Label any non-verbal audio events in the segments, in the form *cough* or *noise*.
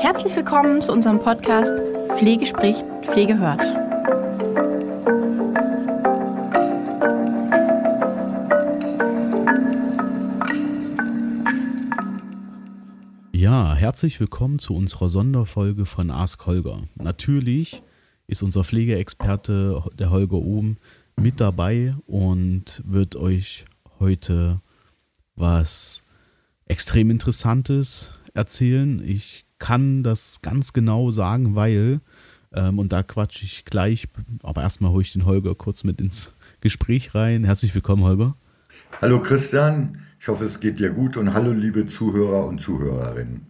Herzlich willkommen zu unserem Podcast Pflege spricht, Pflege hört. Ja, herzlich willkommen zu unserer Sonderfolge von Ask Holger. Natürlich ist unser Pflegeexperte, der Holger Ohm, mit dabei und wird euch heute was extrem Interessantes erzählen. Ich kann das ganz genau sagen, weil, ähm, und da quatsche ich gleich, aber erstmal hole ich den Holger kurz mit ins Gespräch rein. Herzlich willkommen, Holger. Hallo Christian, ich hoffe, es geht dir gut und hallo liebe Zuhörer und Zuhörerinnen.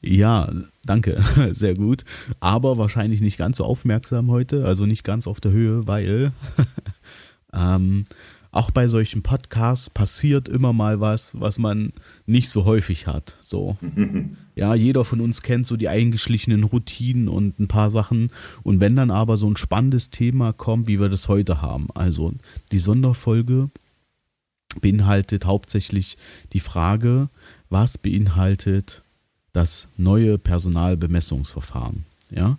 Ja, danke, *laughs* sehr gut. Aber wahrscheinlich nicht ganz so aufmerksam heute, also nicht ganz auf der Höhe, weil *laughs* ähm, auch bei solchen Podcasts passiert immer mal was, was man nicht so häufig hat. So. *laughs* ja, jeder von uns kennt so die eingeschlichenen Routinen und ein paar Sachen. Und wenn dann aber so ein spannendes Thema kommt, wie wir das heute haben, also die Sonderfolge beinhaltet hauptsächlich die Frage, was beinhaltet das neue Personalbemessungsverfahren. Ja?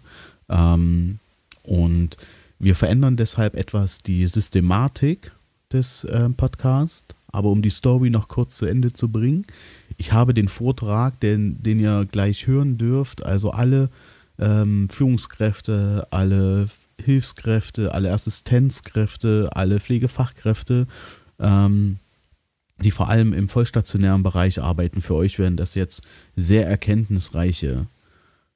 Ähm, und wir verändern deshalb etwas die Systematik des äh, Podcasts. Aber um die Story noch kurz zu Ende zu bringen, ich habe den Vortrag, den, den ihr gleich hören dürft, also alle ähm, Führungskräfte, alle Hilfskräfte, alle Assistenzkräfte, alle Pflegefachkräfte, ähm, die vor allem im vollstationären Bereich arbeiten, für euch werden das jetzt sehr erkenntnisreiche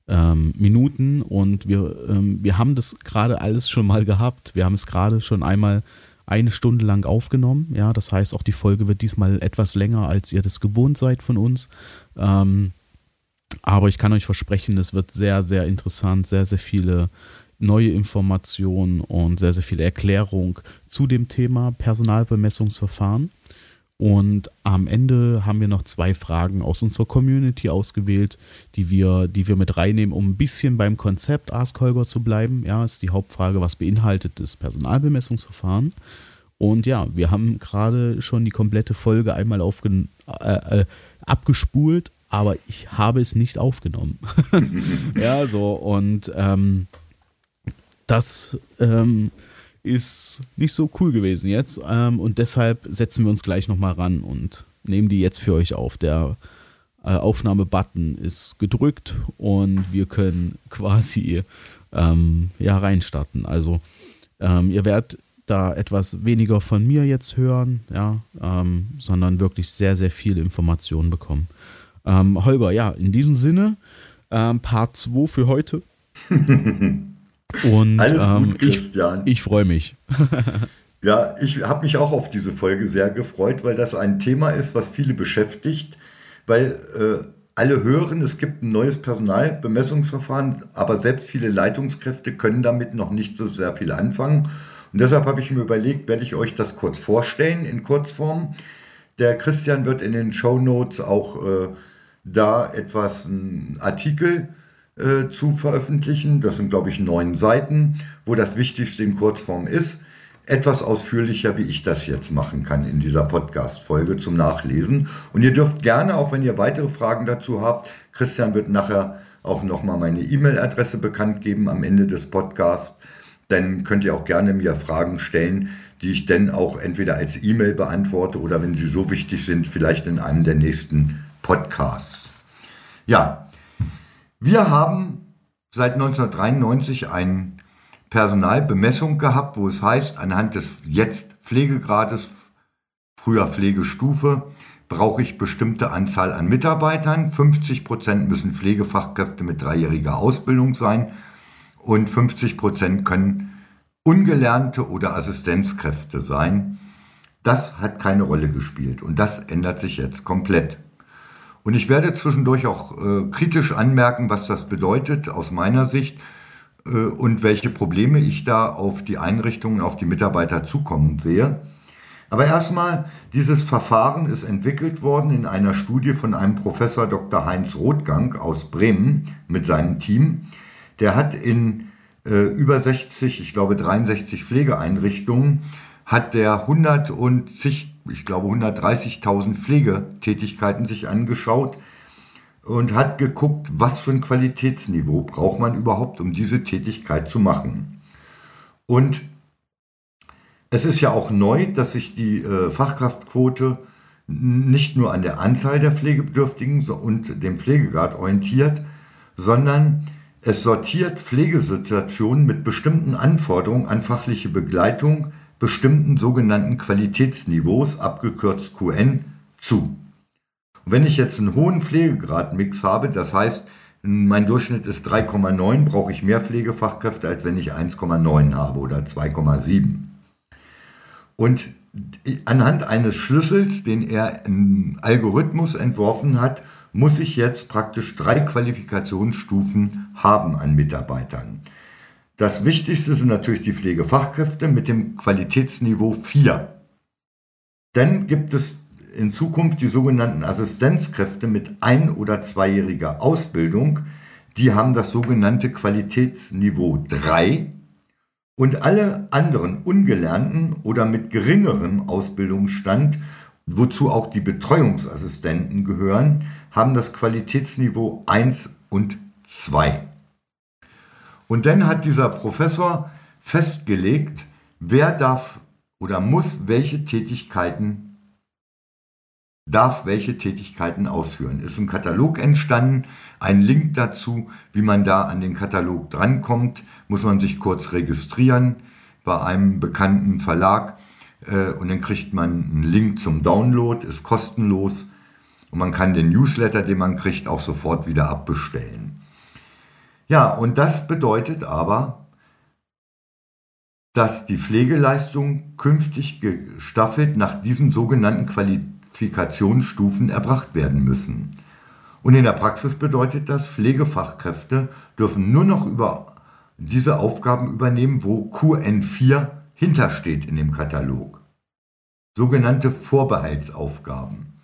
ähm, Minuten und wir, ähm, wir haben das gerade alles schon mal gehabt. Wir haben es gerade schon einmal eine Stunde lang aufgenommen. Ja, das heißt, auch die Folge wird diesmal etwas länger, als ihr das gewohnt seid von uns. Ähm, aber ich kann euch versprechen, es wird sehr, sehr interessant, sehr, sehr viele neue Informationen und sehr, sehr viel Erklärung zu dem Thema Personalbemessungsverfahren. Und am Ende haben wir noch zwei Fragen aus unserer Community ausgewählt, die wir, die wir mit reinnehmen, um ein bisschen beim Konzept Ask Holger zu bleiben. Ja, ist die Hauptfrage, was beinhaltet das Personalbemessungsverfahren? Und ja, wir haben gerade schon die komplette Folge einmal äh, äh, abgespult, aber ich habe es nicht aufgenommen. *laughs* ja, so und ähm, das ähm, ist nicht so cool gewesen jetzt. Ähm, und deshalb setzen wir uns gleich nochmal ran und nehmen die jetzt für euch auf. Der äh, Aufnahme-Button ist gedrückt und wir können *laughs* quasi ähm, ja, reinstarten. Also ähm, ihr werdet da etwas weniger von mir jetzt hören, ja, ähm, sondern wirklich sehr, sehr viele Informationen bekommen. Ähm, Holger, ja, in diesem Sinne, ähm, Part 2 für heute. *laughs* Und Alles ähm, gut, Christian. ich, ich freue mich. *laughs* ja, ich habe mich auch auf diese Folge sehr gefreut, weil das ein Thema ist, was viele beschäftigt, weil äh, alle hören, es gibt ein neues Personalbemessungsverfahren, aber selbst viele Leitungskräfte können damit noch nicht so sehr viel anfangen. Und deshalb habe ich mir überlegt, werde ich euch das kurz vorstellen in Kurzform. Der Christian wird in den Show Notes auch äh, da etwas, einen Artikel äh, zu veröffentlichen. Das sind, glaube ich, neun Seiten, wo das Wichtigste in Kurzform ist. Etwas ausführlicher, wie ich das jetzt machen kann in dieser Podcast-Folge zum Nachlesen. Und ihr dürft gerne, auch wenn ihr weitere Fragen dazu habt, Christian wird nachher auch nochmal meine E-Mail-Adresse bekannt geben am Ende des Podcasts. Dann könnt ihr auch gerne mir Fragen stellen, die ich dann auch entweder als E-Mail beantworte oder wenn sie so wichtig sind, vielleicht in einem der nächsten Podcasts. Ja, wir haben seit 1993 eine Personalbemessung gehabt, wo es heißt, anhand des jetzt Pflegegrades, früher Pflegestufe, brauche ich bestimmte Anzahl an Mitarbeitern. 50 Prozent müssen Pflegefachkräfte mit dreijähriger Ausbildung sein und 50 Prozent können ungelernte oder Assistenzkräfte sein. Das hat keine Rolle gespielt und das ändert sich jetzt komplett. Und ich werde zwischendurch auch äh, kritisch anmerken, was das bedeutet aus meiner Sicht äh, und welche Probleme ich da auf die Einrichtungen, auf die Mitarbeiter zukommen sehe. Aber erstmal, dieses Verfahren ist entwickelt worden in einer Studie von einem Professor Dr. Heinz Rothgang aus Bremen mit seinem Team. Der hat in äh, über 60, ich glaube 63 Pflegeeinrichtungen, hat der 100 und zig ich glaube, 130.000 Pflegetätigkeiten sich angeschaut und hat geguckt, was für ein Qualitätsniveau braucht man überhaupt, um diese Tätigkeit zu machen. Und es ist ja auch neu, dass sich die äh, Fachkraftquote nicht nur an der Anzahl der Pflegebedürftigen und dem Pflegegrad orientiert, sondern es sortiert Pflegesituationen mit bestimmten Anforderungen an fachliche Begleitung, bestimmten sogenannten Qualitätsniveaus, abgekürzt QN, zu. Und wenn ich jetzt einen hohen Pflegegradmix habe, das heißt, mein Durchschnitt ist 3,9, brauche ich mehr Pflegefachkräfte, als wenn ich 1,9 habe oder 2,7. Und anhand eines Schlüssels, den er im Algorithmus entworfen hat, muss ich jetzt praktisch drei Qualifikationsstufen haben an Mitarbeitern. Das Wichtigste sind natürlich die Pflegefachkräfte mit dem Qualitätsniveau 4. Dann gibt es in Zukunft die sogenannten Assistenzkräfte mit ein- oder zweijähriger Ausbildung. Die haben das sogenannte Qualitätsniveau 3. Und alle anderen Ungelernten oder mit geringerem Ausbildungsstand, wozu auch die Betreuungsassistenten gehören, haben das Qualitätsniveau 1 und 2. Und dann hat dieser Professor festgelegt, wer darf oder muss welche Tätigkeiten darf welche Tätigkeiten ausführen. Ist ein Katalog entstanden, ein Link dazu, wie man da an den Katalog drankommt, muss man sich kurz registrieren bei einem bekannten Verlag äh, und dann kriegt man einen Link zum Download, ist kostenlos und man kann den Newsletter, den man kriegt, auch sofort wieder abbestellen. Ja, und das bedeutet aber, dass die Pflegeleistung künftig gestaffelt nach diesen sogenannten Qualifikationsstufen erbracht werden müssen. Und in der Praxis bedeutet das, Pflegefachkräfte dürfen nur noch über diese Aufgaben übernehmen, wo QN4 hintersteht in dem Katalog. Sogenannte Vorbehaltsaufgaben.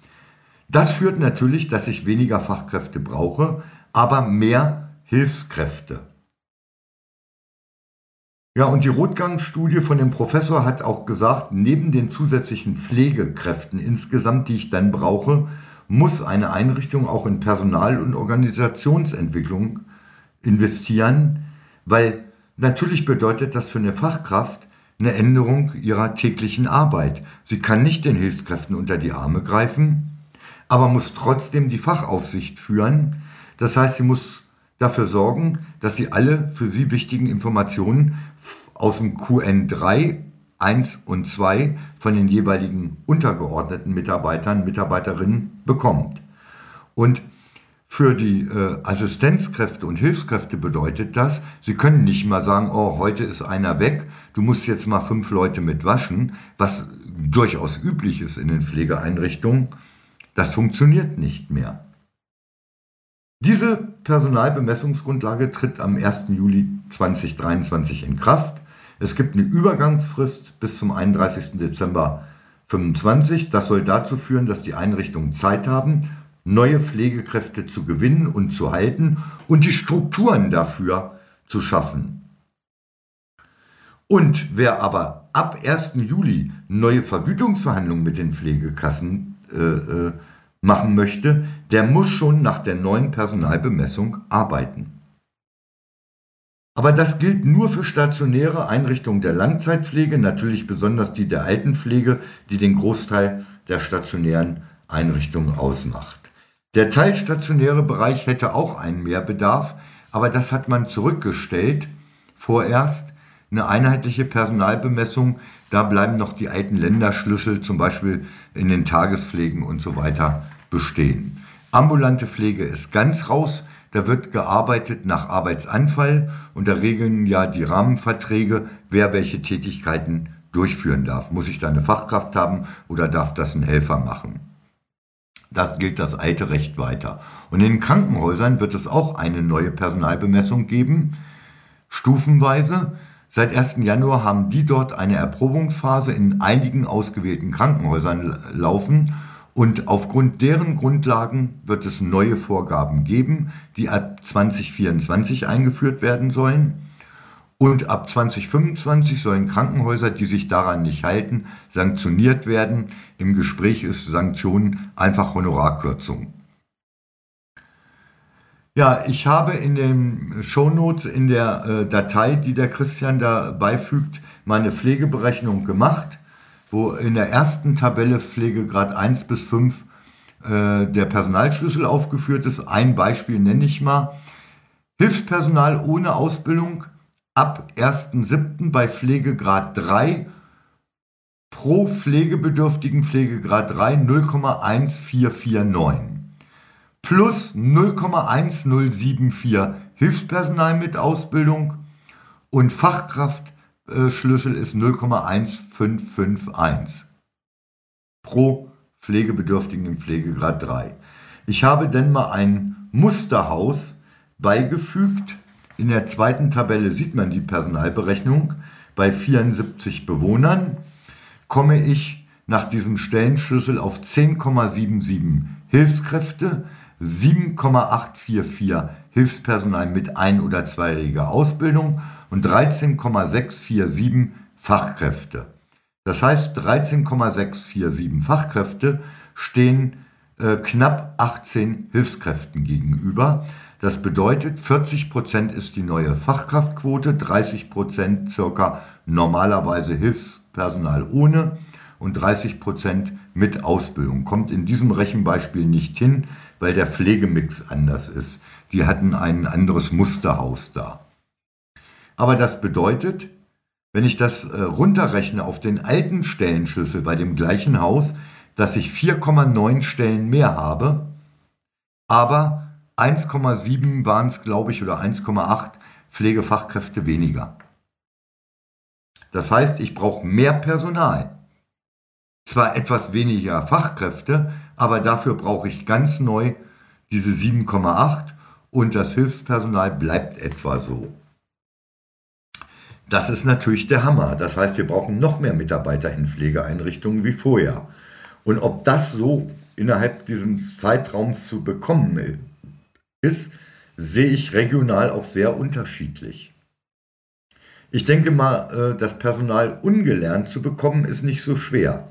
Das führt natürlich, dass ich weniger Fachkräfte brauche, aber mehr Hilfskräfte. Ja, und die Rotgang-Studie von dem Professor hat auch gesagt, neben den zusätzlichen Pflegekräften insgesamt, die ich dann brauche, muss eine Einrichtung auch in Personal- und Organisationsentwicklung investieren, weil natürlich bedeutet das für eine Fachkraft eine Änderung ihrer täglichen Arbeit. Sie kann nicht den Hilfskräften unter die Arme greifen, aber muss trotzdem die Fachaufsicht führen. Das heißt, sie muss dafür sorgen, dass sie alle für sie wichtigen Informationen aus dem QN3, 1 und 2 von den jeweiligen untergeordneten Mitarbeitern, Mitarbeiterinnen bekommt. Und für die äh, Assistenzkräfte und Hilfskräfte bedeutet das, sie können nicht mal sagen, oh, heute ist einer weg, du musst jetzt mal fünf Leute mit waschen, was durchaus üblich ist in den Pflegeeinrichtungen, das funktioniert nicht mehr. Diese Personalbemessungsgrundlage tritt am 1. Juli 2023 in Kraft. Es gibt eine Übergangsfrist bis zum 31. Dezember 2025. Das soll dazu führen, dass die Einrichtungen Zeit haben, neue Pflegekräfte zu gewinnen und zu halten und die Strukturen dafür zu schaffen. Und wer aber ab 1. Juli neue Vergütungsverhandlungen mit den Pflegekassen äh, äh, machen möchte, der muss schon nach der neuen Personalbemessung arbeiten. Aber das gilt nur für stationäre Einrichtungen der Langzeitpflege, natürlich besonders die der Altenpflege, die den Großteil der stationären Einrichtungen ausmacht. Der teilstationäre Bereich hätte auch einen Mehrbedarf, aber das hat man zurückgestellt vorerst eine einheitliche Personalbemessung. Da bleiben noch die alten Länderschlüssel, zum Beispiel in den Tagespflegen und so weiter, bestehen. Ambulante Pflege ist ganz raus. Da wird gearbeitet nach Arbeitsanfall und da regeln ja die Rahmenverträge, wer welche Tätigkeiten durchführen darf. Muss ich da eine Fachkraft haben oder darf das ein Helfer machen? Das gilt das alte Recht weiter. Und in Krankenhäusern wird es auch eine neue Personalbemessung geben, stufenweise. Seit 1. Januar haben die dort eine Erprobungsphase in einigen ausgewählten Krankenhäusern laufen und aufgrund deren Grundlagen wird es neue Vorgaben geben, die ab 2024 eingeführt werden sollen. Und ab 2025 sollen Krankenhäuser, die sich daran nicht halten, sanktioniert werden. Im Gespräch ist Sanktionen einfach Honorarkürzung. Ja, ich habe in den Shownotes in der äh, Datei, die der Christian da beifügt, meine Pflegeberechnung gemacht, wo in der ersten Tabelle Pflegegrad 1 bis 5 äh, der Personalschlüssel aufgeführt ist. Ein Beispiel nenne ich mal. Hilfspersonal ohne Ausbildung ab 1.7. bei Pflegegrad 3 pro pflegebedürftigen Pflegegrad 3 0,1449 plus 0,1074 Hilfspersonal mit Ausbildung und Fachkraftschlüssel ist 0,1551 pro Pflegebedürftigen im Pflegegrad 3. Ich habe denn mal ein Musterhaus beigefügt. In der zweiten Tabelle sieht man die Personalberechnung. Bei 74 Bewohnern komme ich nach diesem Stellenschlüssel auf 10,77 Hilfskräfte, 7,844 Hilfspersonal mit ein- oder zweijähriger Ausbildung und 13,647 Fachkräfte. Das heißt, 13,647 Fachkräfte stehen äh, knapp 18 Hilfskräften gegenüber. Das bedeutet, 40 Prozent ist die neue Fachkraftquote, 30 Prozent circa normalerweise Hilfspersonal ohne und 30 Prozent mit Ausbildung. Kommt in diesem Rechenbeispiel nicht hin, weil der Pflegemix anders ist. Die hatten ein anderes Musterhaus da. Aber das bedeutet, wenn ich das äh, runterrechne auf den alten Stellenschlüssel bei dem gleichen Haus, dass ich 4,9 Stellen mehr habe, aber 1,7 waren es, glaube ich, oder 1,8 Pflegefachkräfte weniger. Das heißt, ich brauche mehr Personal. Zwar etwas weniger Fachkräfte, aber dafür brauche ich ganz neu diese 7,8 und das Hilfspersonal bleibt etwa so. Das ist natürlich der Hammer. Das heißt, wir brauchen noch mehr Mitarbeiter in Pflegeeinrichtungen wie vorher. Und ob das so innerhalb dieses Zeitraums zu bekommen ist, sehe ich regional auch sehr unterschiedlich. Ich denke mal, äh, das Personal ungelernt zu bekommen, ist nicht so schwer.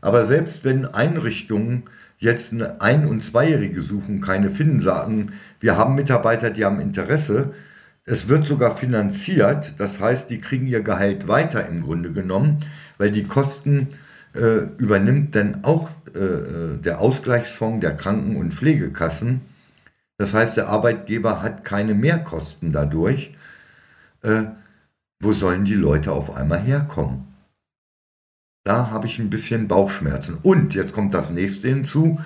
Aber selbst wenn Einrichtungen jetzt eine Ein- und Zweijährige suchen, keine finden, sagen, wir haben Mitarbeiter, die haben Interesse, es wird sogar finanziert, das heißt, die kriegen ihr Gehalt weiter im Grunde genommen, weil die Kosten äh, übernimmt dann auch äh, äh der Ausgleichsfonds der Kranken- und Pflegekassen. Das heißt, der Arbeitgeber hat keine Mehrkosten dadurch. Äh, wo sollen die Leute auf einmal herkommen? Da habe ich ein bisschen Bauchschmerzen. Und jetzt kommt das nächste hinzu.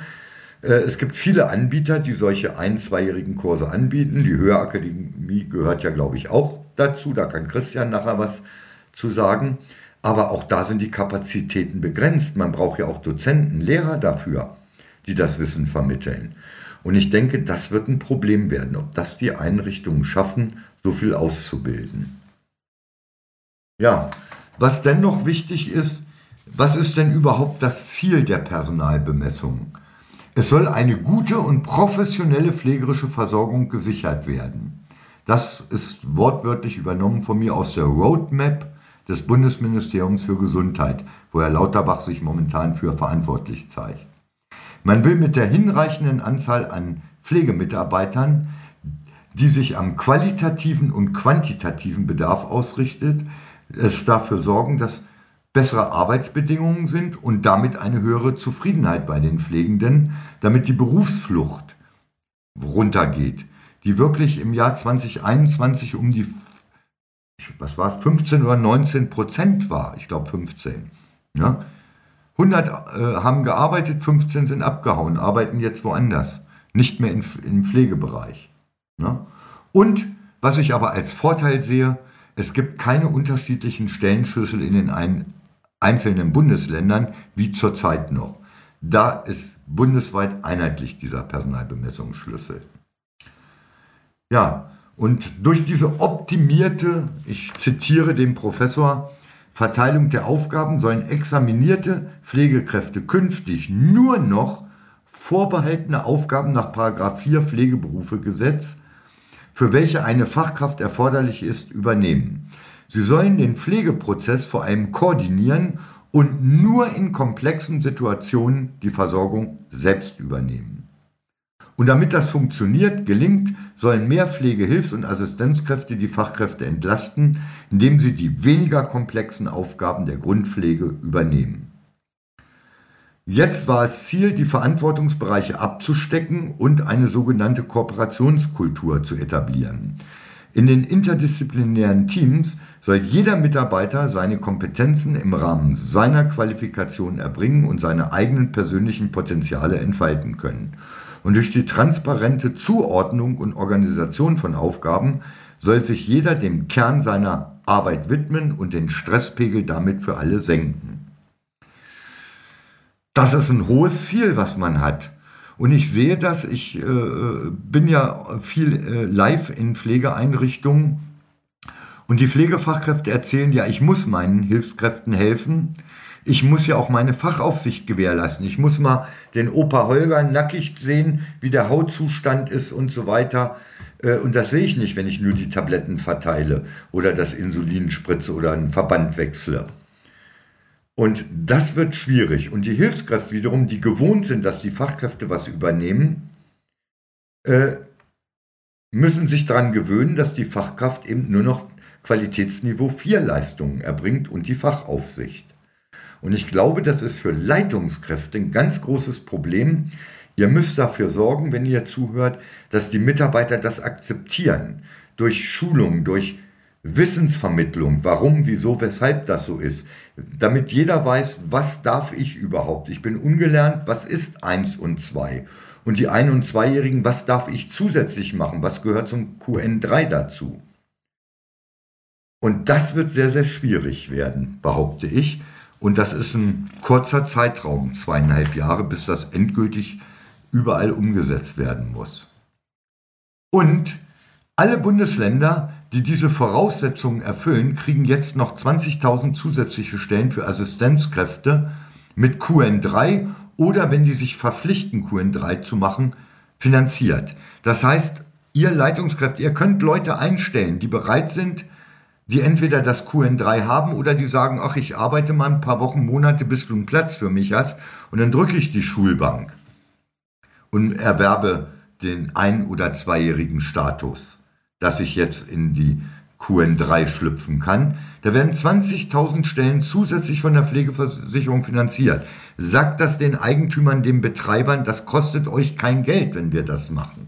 Äh, es gibt viele Anbieter, die solche ein-, zweijährigen Kurse anbieten. Die Hörakademie gehört ja, glaube ich, auch dazu. Da kann Christian nachher was zu sagen. Aber auch da sind die Kapazitäten begrenzt. Man braucht ja auch Dozenten, Lehrer dafür, die das Wissen vermitteln. Und ich denke, das wird ein Problem werden, ob das die Einrichtungen schaffen, so viel auszubilden. Ja, was dennoch wichtig ist, was ist denn überhaupt das Ziel der Personalbemessung? Es soll eine gute und professionelle pflegerische Versorgung gesichert werden. Das ist wortwörtlich übernommen von mir aus der Roadmap des Bundesministeriums für Gesundheit, wo Herr Lauterbach sich momentan für verantwortlich zeigt. Man will mit der hinreichenden Anzahl an Pflegemitarbeitern, die sich am qualitativen und quantitativen Bedarf ausrichtet, es dafür sorgen, dass bessere Arbeitsbedingungen sind und damit eine höhere Zufriedenheit bei den Pflegenden, damit die Berufsflucht runtergeht, die wirklich im Jahr 2021 um die, was war es, 15 oder 19 Prozent war, ich glaube 15. Ja? 100 äh, haben gearbeitet, 15 sind abgehauen, arbeiten jetzt woanders, nicht mehr in, im Pflegebereich. Ja? Und was ich aber als Vorteil sehe, es gibt keine unterschiedlichen Stellenschlüssel in den ein, einzelnen Bundesländern wie zurzeit noch. Da ist bundesweit einheitlich dieser Personalbemessungsschlüssel. Ja, und durch diese optimierte, ich zitiere den Professor, Verteilung der Aufgaben sollen examinierte Pflegekräfte künftig nur noch vorbehaltene Aufgaben nach 4 Pflegeberufegesetz, für welche eine Fachkraft erforderlich ist, übernehmen. Sie sollen den Pflegeprozess vor allem koordinieren und nur in komplexen Situationen die Versorgung selbst übernehmen. Und damit das funktioniert, gelingt, sollen mehr Pflegehilfs- und Assistenzkräfte die Fachkräfte entlasten, indem sie die weniger komplexen Aufgaben der Grundpflege übernehmen. Jetzt war es Ziel, die Verantwortungsbereiche abzustecken und eine sogenannte Kooperationskultur zu etablieren. In den interdisziplinären Teams soll jeder Mitarbeiter seine Kompetenzen im Rahmen seiner Qualifikation erbringen und seine eigenen persönlichen Potenziale entfalten können. Und durch die transparente Zuordnung und Organisation von Aufgaben soll sich jeder dem Kern seiner Arbeit widmen und den Stresspegel damit für alle senken. Das ist ein hohes Ziel, was man hat. Und ich sehe das, ich äh, bin ja viel äh, live in Pflegeeinrichtungen und die Pflegefachkräfte erzählen ja, ich muss meinen Hilfskräften helfen. Ich muss ja auch meine Fachaufsicht gewährleisten. Ich muss mal den Opa Holger nackig sehen, wie der Hautzustand ist und so weiter. Äh, und das sehe ich nicht, wenn ich nur die Tabletten verteile oder das Insulin spritze oder einen Verband wechsle. Und das wird schwierig. Und die Hilfskräfte wiederum, die gewohnt sind, dass die Fachkräfte was übernehmen, äh, müssen sich daran gewöhnen, dass die Fachkraft eben nur noch Qualitätsniveau 4 Leistungen erbringt und die Fachaufsicht. Und ich glaube, das ist für Leitungskräfte ein ganz großes Problem. Ihr müsst dafür sorgen, wenn ihr zuhört, dass die Mitarbeiter das akzeptieren. Durch Schulung, durch Wissensvermittlung, warum, wieso, weshalb das so ist. Damit jeder weiß, was darf ich überhaupt? Ich bin ungelernt, was ist 1 und 2? Und die Ein- und Zweijährigen, was darf ich zusätzlich machen? Was gehört zum QN3 dazu? Und das wird sehr, sehr schwierig werden, behaupte ich. Und das ist ein kurzer Zeitraum, zweieinhalb Jahre, bis das endgültig überall umgesetzt werden muss. Und alle Bundesländer, die diese Voraussetzungen erfüllen, kriegen jetzt noch 20.000 zusätzliche Stellen für Assistenzkräfte mit QN3 oder wenn die sich verpflichten, QN3 zu machen, finanziert. Das heißt, ihr Leitungskräfte, ihr könnt Leute einstellen, die bereit sind, die entweder das QN3 haben oder die sagen, ach, ich arbeite mal ein paar Wochen, Monate, bis du einen Platz für mich hast und dann drücke ich die Schulbank und erwerbe den ein- oder zweijährigen Status, dass ich jetzt in die QN3 schlüpfen kann. Da werden 20.000 Stellen zusätzlich von der Pflegeversicherung finanziert. Sagt das den Eigentümern, den Betreibern, das kostet euch kein Geld, wenn wir das machen.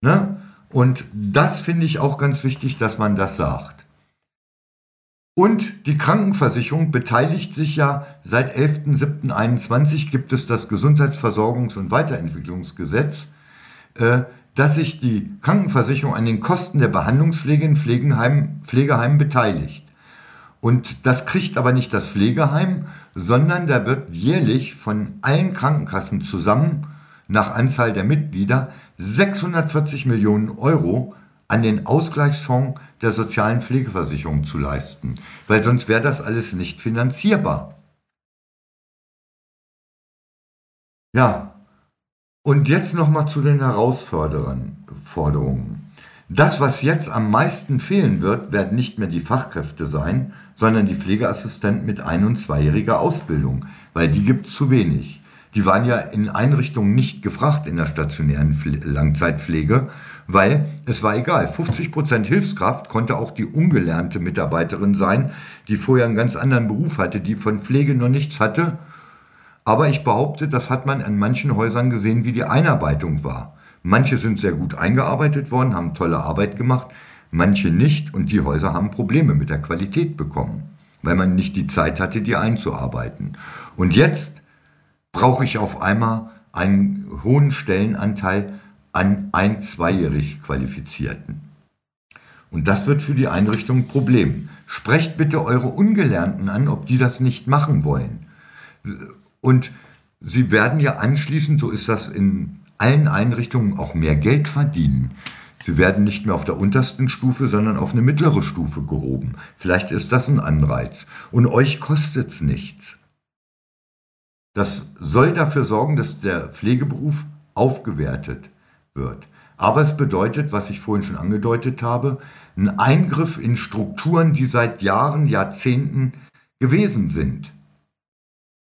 Ne? Und das finde ich auch ganz wichtig, dass man das sagt. Und die Krankenversicherung beteiligt sich ja seit 11.07.21 gibt es das Gesundheitsversorgungs- und Weiterentwicklungsgesetz, äh, dass sich die Krankenversicherung an den Kosten der Behandlungspflege in Pflegeheim, Pflegeheimen beteiligt. Und das kriegt aber nicht das Pflegeheim, sondern da wird jährlich von allen Krankenkassen zusammen nach Anzahl der Mitglieder 640 Millionen Euro an den Ausgleichsfonds der sozialen Pflegeversicherung zu leisten, weil sonst wäre das alles nicht finanzierbar. Ja, und jetzt nochmal zu den Herausforderungen. Das, was jetzt am meisten fehlen wird, werden nicht mehr die Fachkräfte sein, sondern die Pflegeassistenten mit ein- und zweijähriger Ausbildung, weil die gibt es zu wenig. Die waren ja in Einrichtungen nicht gefragt in der stationären Langzeitpflege, weil es war egal. 50 Prozent Hilfskraft konnte auch die ungelernte Mitarbeiterin sein, die vorher einen ganz anderen Beruf hatte, die von Pflege noch nichts hatte. Aber ich behaupte, das hat man an manchen Häusern gesehen, wie die Einarbeitung war. Manche sind sehr gut eingearbeitet worden, haben tolle Arbeit gemacht, manche nicht und die Häuser haben Probleme mit der Qualität bekommen, weil man nicht die Zeit hatte, die einzuarbeiten. Und jetzt brauche ich auf einmal einen hohen Stellenanteil an ein-, zweijährig Qualifizierten. Und das wird für die Einrichtung ein Problem. Sprecht bitte eure Ungelernten an, ob die das nicht machen wollen. Und sie werden ja anschließend, so ist das in allen Einrichtungen, auch mehr Geld verdienen. Sie werden nicht mehr auf der untersten Stufe, sondern auf eine mittlere Stufe gehoben. Vielleicht ist das ein Anreiz. Und euch kostet es nichts. Das soll dafür sorgen, dass der Pflegeberuf aufgewertet wird. Aber es bedeutet, was ich vorhin schon angedeutet habe, ein Eingriff in Strukturen, die seit Jahren, Jahrzehnten gewesen sind.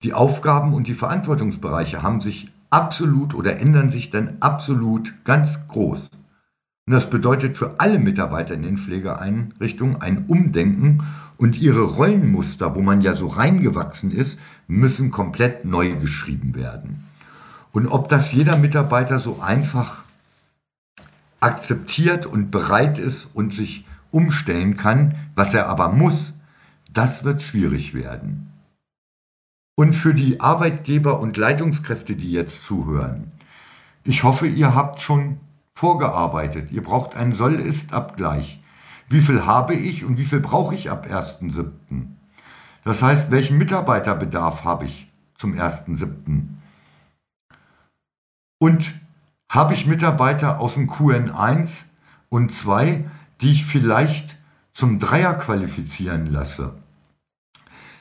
Die Aufgaben und die Verantwortungsbereiche haben sich absolut oder ändern sich dann absolut ganz groß. Und das bedeutet für alle Mitarbeiter in den Pflegeeinrichtungen ein Umdenken und ihre Rollenmuster, wo man ja so reingewachsen ist, müssen komplett neu geschrieben werden. Und ob das jeder Mitarbeiter so einfach akzeptiert und bereit ist und sich umstellen kann, was er aber muss, das wird schwierig werden. Und für die Arbeitgeber und Leitungskräfte, die jetzt zuhören, ich hoffe, ihr habt schon vorgearbeitet. Ihr braucht einen Soll-Ist-Abgleich. Wie viel habe ich und wie viel brauche ich ab 1.7.? Das heißt, welchen Mitarbeiterbedarf habe ich zum 1.7.? Und habe ich Mitarbeiter aus dem QN1 und 2, die ich vielleicht zum Dreier qualifizieren lasse?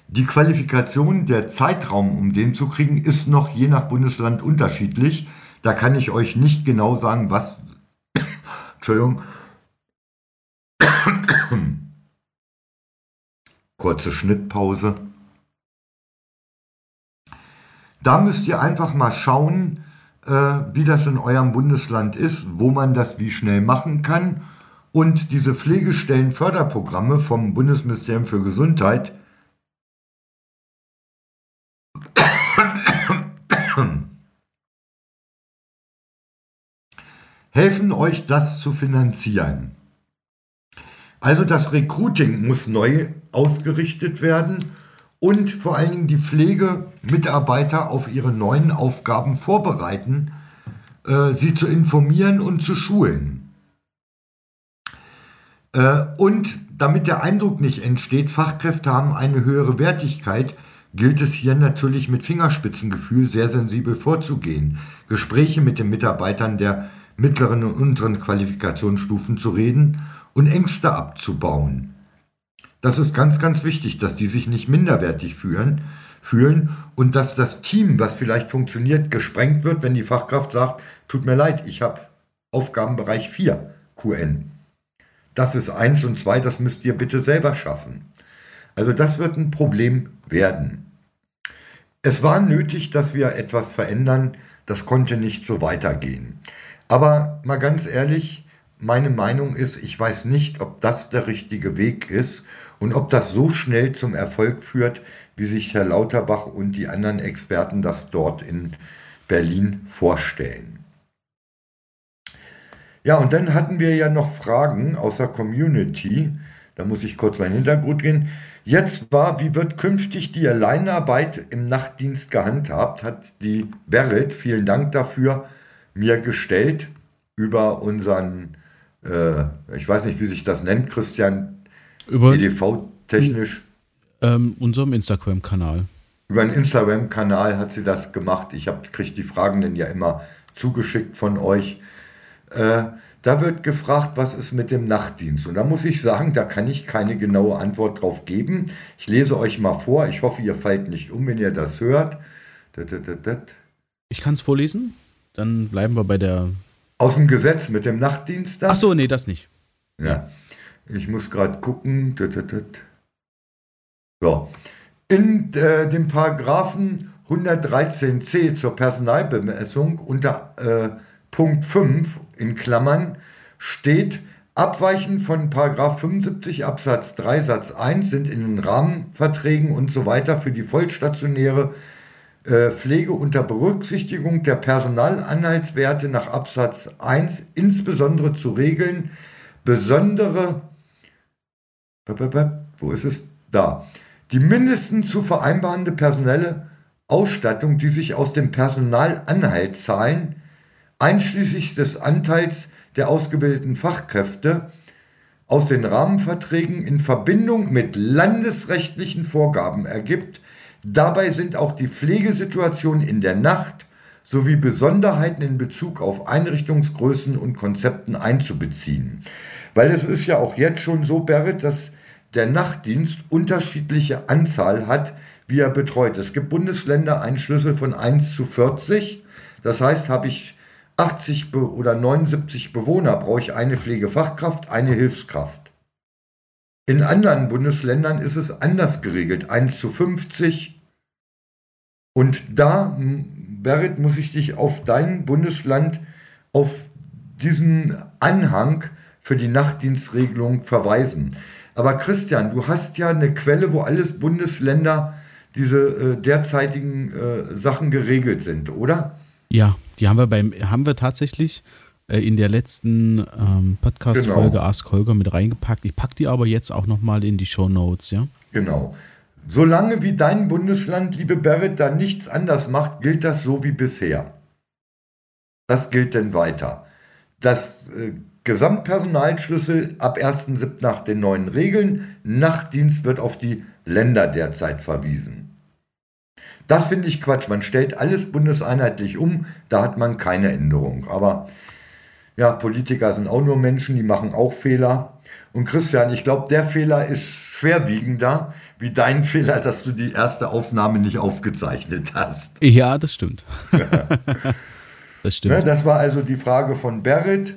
Die Qualifikation, der Zeitraum, um den zu kriegen, ist noch je nach Bundesland unterschiedlich. Da kann ich euch nicht genau sagen, was. *coughs* Entschuldigung. Kurze Schnittpause. Da müsst ihr einfach mal schauen, äh, wie das in eurem Bundesland ist, wo man das wie schnell machen kann. Und diese Pflegestellenförderprogramme vom Bundesministerium für Gesundheit *coughs* helfen euch das zu finanzieren. Also das Recruiting muss neu ausgerichtet werden und vor allen Dingen die Pflegemitarbeiter auf ihre neuen Aufgaben vorbereiten, äh, sie zu informieren und zu schulen. Äh, und damit der Eindruck nicht entsteht, Fachkräfte haben eine höhere Wertigkeit, gilt es hier natürlich mit Fingerspitzengefühl sehr sensibel vorzugehen, Gespräche mit den Mitarbeitern der mittleren und unteren Qualifikationsstufen zu reden und Ängste abzubauen. Das ist ganz, ganz wichtig, dass die sich nicht minderwertig fühlen, fühlen und dass das Team, was vielleicht funktioniert, gesprengt wird, wenn die Fachkraft sagt, tut mir leid, ich habe Aufgabenbereich 4 QN. Das ist eins und zwei, das müsst ihr bitte selber schaffen. Also das wird ein Problem werden. Es war nötig, dass wir etwas verändern. Das konnte nicht so weitergehen. Aber mal ganz ehrlich, meine Meinung ist, ich weiß nicht, ob das der richtige Weg ist und ob das so schnell zum Erfolg führt, wie sich Herr Lauterbach und die anderen Experten das dort in Berlin vorstellen. Ja, und dann hatten wir ja noch Fragen aus der Community. Da muss ich kurz meinen Hintergrund gehen. Jetzt war, wie wird künftig die Alleinarbeit im Nachtdienst gehandhabt, hat die Berit, vielen Dank dafür, mir gestellt über unseren, äh, ich weiß nicht, wie sich das nennt, Christian, über EDV-technisch. Ähm, unserem Instagram-Kanal. Über einen Instagram-Kanal hat sie das gemacht. Ich kriege die Fragen dann ja immer zugeschickt von euch. Äh, da wird gefragt, was ist mit dem Nachtdienst? Und da muss ich sagen, da kann ich keine genaue Antwort drauf geben. Ich lese euch mal vor. Ich hoffe, ihr fallt nicht um, wenn ihr das hört. Ich kann es vorlesen. Dann bleiben wir bei der. Aus dem Gesetz mit dem Nachtdienst. Das? Ach so, nee, das nicht. Ja. Ich muss gerade gucken. So. In äh, dem Paragraphen 113c zur Personalbemessung unter äh, Punkt 5 in Klammern steht, abweichend von 75 Absatz 3 Satz 1 sind in den Rahmenverträgen und so weiter für die vollstationäre Pflege unter Berücksichtigung der Personalanhaltswerte nach Absatz 1 insbesondere zu regeln, besondere, wo ist es? Da. Die mindestens zu vereinbarende personelle Ausstattung, die sich aus dem Personalanhaltszahlen einschließlich des Anteils der ausgebildeten Fachkräfte aus den Rahmenverträgen in Verbindung mit landesrechtlichen Vorgaben ergibt. Dabei sind auch die Pflegesituationen in der Nacht sowie Besonderheiten in Bezug auf Einrichtungsgrößen und Konzepten einzubeziehen. Weil es ist ja auch jetzt schon so, Berit, dass der Nachtdienst unterschiedliche Anzahl hat, wie er betreut. Es gibt Bundesländer einen Schlüssel von 1 zu 40. Das heißt, habe ich 80 oder 79 Bewohner brauche ich eine Pflegefachkraft, eine Hilfskraft. In anderen Bundesländern ist es anders geregelt, 1 zu 50 Und da, Berit, muss ich dich auf dein Bundesland, auf diesen Anhang für die Nachtdienstregelung verweisen. Aber Christian, du hast ja eine Quelle, wo alles Bundesländer diese äh, derzeitigen äh, Sachen geregelt sind, oder? Ja, die haben wir beim haben wir tatsächlich äh, in der letzten ähm, Podcast-Folge genau. Ask Holger mit reingepackt. Ich packe die aber jetzt auch nochmal in die Show Notes, ja? Genau. Solange wie dein Bundesland, liebe Berit, da nichts anders macht, gilt das so wie bisher. Das gilt denn weiter. Das äh, Gesamtpersonalschlüssel ab 1.7. nach den neuen Regeln. Nachtdienst wird auf die Länder derzeit verwiesen. Das finde ich Quatsch. Man stellt alles bundeseinheitlich um, da hat man keine Änderung. Aber ja, Politiker sind auch nur Menschen, die machen auch Fehler. Und Christian, ich glaube, der Fehler ist schwerwiegender wie dein Fehler, dass du die erste Aufnahme nicht aufgezeichnet hast. Ja, das stimmt. *laughs* das stimmt. Ja, das war also die Frage von Berit.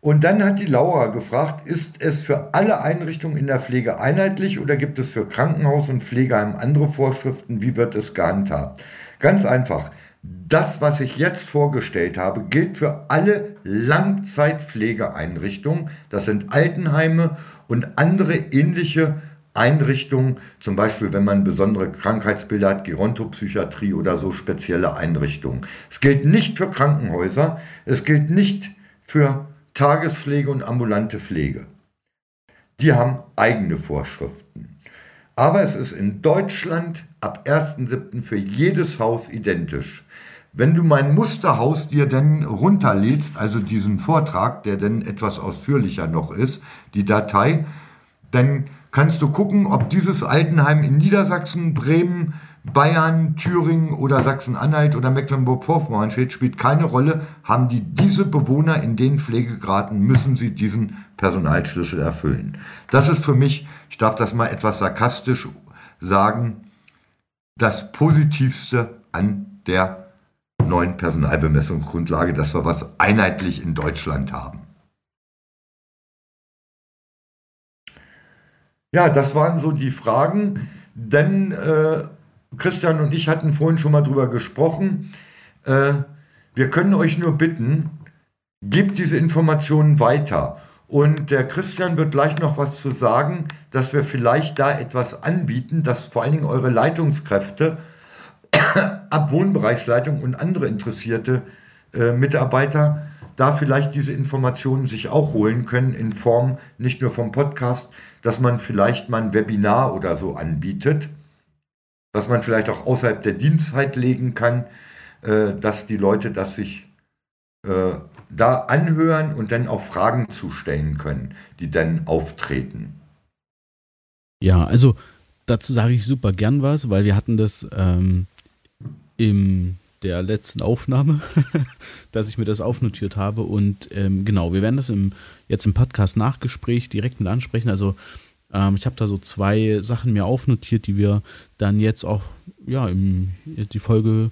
Und dann hat die Laura gefragt, ist es für alle Einrichtungen in der Pflege einheitlich oder gibt es für Krankenhaus und Pflegeheim andere Vorschriften? Wie wird es gehandhabt? Ganz einfach. Das, was ich jetzt vorgestellt habe, gilt für alle Langzeitpflegeeinrichtungen. Das sind Altenheime und andere ähnliche Einrichtungen, zum Beispiel wenn man besondere Krankheitsbilder hat, Gerontopsychiatrie oder so spezielle Einrichtungen. Es gilt nicht für Krankenhäuser, es gilt nicht für Tagespflege und ambulante Pflege. Die haben eigene Vorschriften. Aber es ist in Deutschland ab 1.7. für jedes Haus identisch. Wenn du mein Musterhaus dir denn runterlädst, also diesen Vortrag, der dann etwas ausführlicher noch ist, die Datei, dann kannst du gucken, ob dieses Altenheim in Niedersachsen, Bremen, Bayern, Thüringen oder Sachsen-Anhalt oder Mecklenburg-Vorpommern steht, spielt keine Rolle. Haben die diese Bewohner in den Pflegegraden, müssen sie diesen Personalschlüssel erfüllen. Das ist für mich, ich darf das mal etwas sarkastisch sagen, das Positivste an der neuen Personalbemessungsgrundlage, dass wir was einheitlich in Deutschland haben. Ja, das waren so die Fragen, denn äh, Christian und ich hatten vorhin schon mal drüber gesprochen. Äh, wir können euch nur bitten, gebt diese Informationen weiter. Und der Christian wird gleich noch was zu sagen, dass wir vielleicht da etwas anbieten, dass vor allen Dingen eure Leitungskräfte *coughs* ab Wohnbereichsleitung und andere interessierte äh, Mitarbeiter da vielleicht diese Informationen sich auch holen können in Form nicht nur vom Podcast, dass man vielleicht mal ein Webinar oder so anbietet was man vielleicht auch außerhalb der Dienstzeit legen kann, äh, dass die Leute das sich äh, da anhören und dann auch Fragen zustellen können, die dann auftreten. Ja, also dazu sage ich super gern was, weil wir hatten das ähm, in der letzten Aufnahme, *laughs* dass ich mir das aufnotiert habe. Und ähm, genau, wir werden das im, jetzt im Podcast-Nachgespräch direkt mit ansprechen. Also ähm, ich habe da so zwei Sachen mir aufnotiert, die wir dann jetzt auch, ja, im, die Folge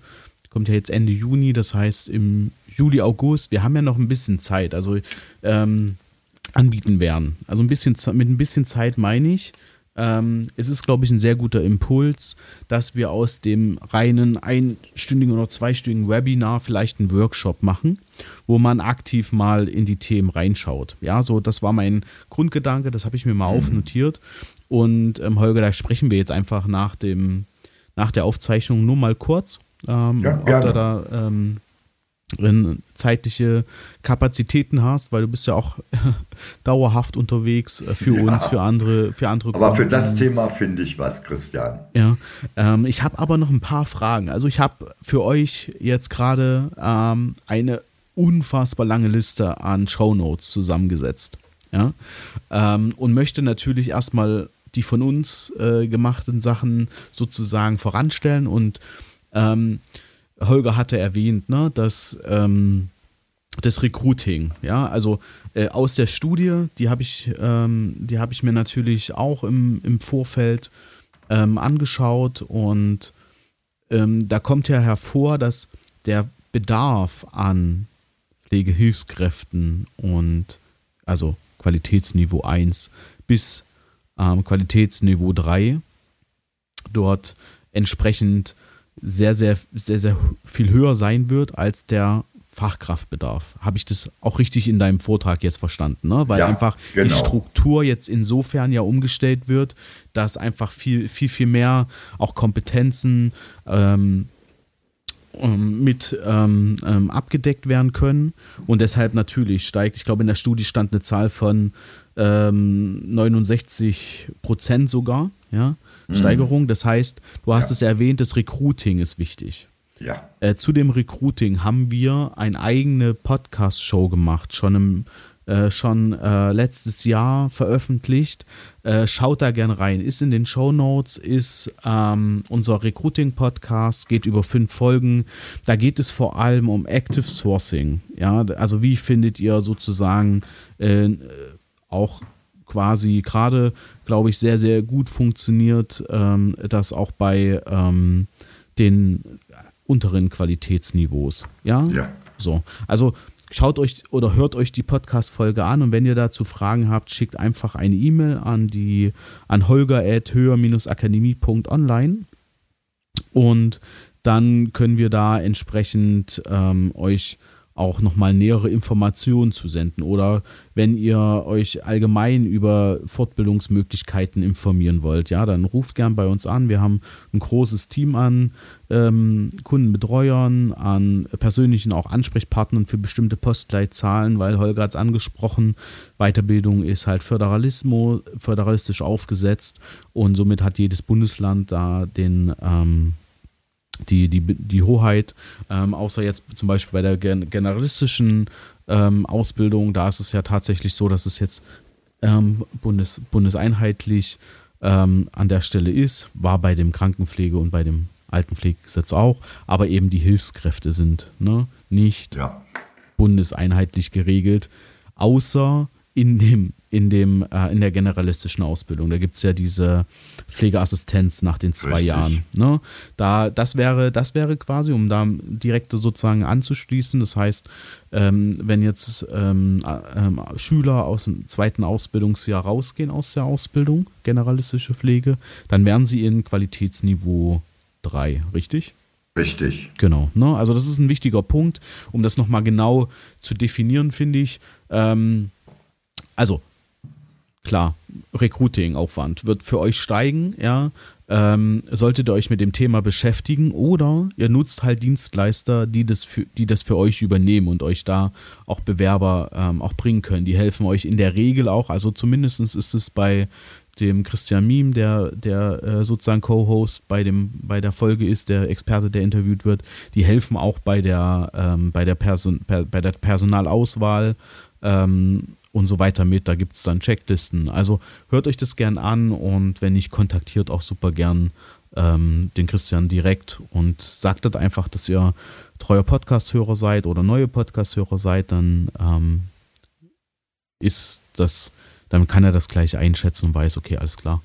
kommt ja jetzt Ende Juni, das heißt im Juli, August, wir haben ja noch ein bisschen Zeit, also ähm, anbieten werden. Also ein bisschen mit ein bisschen Zeit meine ich, ähm, es ist, glaube ich, ein sehr guter Impuls, dass wir aus dem reinen einstündigen oder zweistündigen Webinar vielleicht einen Workshop machen, wo man aktiv mal in die Themen reinschaut. Ja, so das war mein Grundgedanke, das habe ich mir mal mhm. aufnotiert. Und ähm, Holger, da sprechen wir jetzt einfach nach dem nach der Aufzeichnung nur mal kurz, ähm, ja, ob da, da ähm, zeitliche Kapazitäten hast, weil du bist ja auch *laughs* dauerhaft unterwegs äh, für ja. uns, für andere, für andere. Aber Kunden. für das Thema finde ich was, Christian. Ja, ähm, ich habe aber noch ein paar Fragen. Also ich habe für euch jetzt gerade ähm, eine unfassbar lange Liste an Shownotes zusammengesetzt. Ja, ähm, und möchte natürlich erstmal die von uns äh, gemachten Sachen sozusagen voranstellen und ähm, Holger hatte erwähnt, ne, dass ähm, das Recruiting, ja, also äh, aus der Studie, die habe ich, ähm, die habe ich mir natürlich auch im, im Vorfeld ähm, angeschaut und ähm, da kommt ja hervor, dass der Bedarf an Pflegehilfskräften und also Qualitätsniveau 1 bis ähm, Qualitätsniveau 3 dort entsprechend sehr, sehr, sehr, sehr viel höher sein wird als der Fachkraftbedarf. Habe ich das auch richtig in deinem Vortrag jetzt verstanden? Ne? Weil Ja, einfach die genau. Struktur jetzt insofern ja umgestellt wird, dass einfach viel, viel, viel mehr auch Kompetenzen ähm, ähm, mit ähm, ähm, abgedeckt werden können. Und deshalb natürlich steigt, ich glaube, in der Studie stand eine Zahl von ähm, 69 Prozent sogar, ja, Steigerung. Das heißt, du hast Ja. es erwähnt, das Recruiting ist wichtig. Ja, Äh, zu dem Recruiting haben wir eine eigene Podcast-Show gemacht, schon im äh, schon äh, letztes Jahr veröffentlicht. Äh, schaut da gern rein. Ist in den Show Notes, ist ähm, unser Recruiting-Podcast, geht über fünf Folgen. Da geht es vor allem um Active Sourcing. Ja, also wie findet ihr sozusagen äh, auch quasi gerade, glaube ich, sehr, sehr gut funktioniert, ähm, das auch bei ähm, den unteren Qualitätsniveaus. Ja? Ja. So. Also schaut euch oder hört euch die Podcast-Folge an und wenn ihr dazu Fragen habt, schickt einfach eine E-Mail an die an holger.höher-akademie.online und dann können wir da entsprechend ähm, euch auch nochmal nähere Informationen zu senden. Oder wenn ihr euch allgemein über Fortbildungsmöglichkeiten informieren wollt, ja, dann ruft gern bei uns an. Wir haben ein großes Team an ähm, Kundenbetreuern, an persönlichen auch Ansprechpartnern für bestimmte Postleitzahlen, weil Holger hat es angesprochen, Weiterbildung ist halt Föderalismo, föderalistisch aufgesetzt und somit hat jedes Bundesland da den ähm, die, die, die Hoheit, ähm, außer jetzt zum Beispiel bei der gen generalistischen ähm, Ausbildung, da ist es ja tatsächlich so, dass es jetzt ähm, bundes, bundeseinheitlich ähm, an der Stelle ist, war bei dem Krankenpflege und bei dem Altenpflegegesetz auch, aber eben die Hilfskräfte sind ne, nicht ja, bundeseinheitlich geregelt, außer in dem, in dem, äh, in der generalistischen Ausbildung. Da gibt es ja diese Pflegeassistenz nach den zwei Richtig. Jahren. Ne? Da, das wäre, das wäre quasi, um da direkt sozusagen anzuschließen. Das heißt, ähm, wenn jetzt ähm, äh, ähm, Schüler aus dem zweiten Ausbildungsjahr rausgehen aus der Ausbildung, generalistische Pflege, dann wären sie in Qualitätsniveau 3, richtig? richtig. Genau, ne? also das ist ein wichtiger Punkt, um das nochmal genau zu definieren, finde ich. Ähm, also, klar, Recruiting-Aufwand wird für euch steigen, ja. Ähm, solltet ihr euch mit dem Thema beschäftigen oder ihr nutzt halt Dienstleister, die das für, die das für euch übernehmen und euch da auch Bewerber ähm, auch bringen können. Die helfen euch in der Regel auch, also zumindest ist es bei dem Christian Miem, der, der äh, sozusagen Co-Host bei, bei der Folge ist, der Experte, der interviewt wird, die helfen auch bei der, ähm, bei der, Person, per, bei der Personalauswahl ähm, und so weiter mit. Da gibt es dann Checklisten. Also hört euch das gern an und wenn nicht, kontaktiert auch super gern ähm, den Christian direkt und sagt das einfach, dass ihr treuer Podcast-Hörer seid oder neue Podcast-Hörer seid, dann ähm, ist das, dann kann er das gleich einschätzen und weiß, okay, alles klar.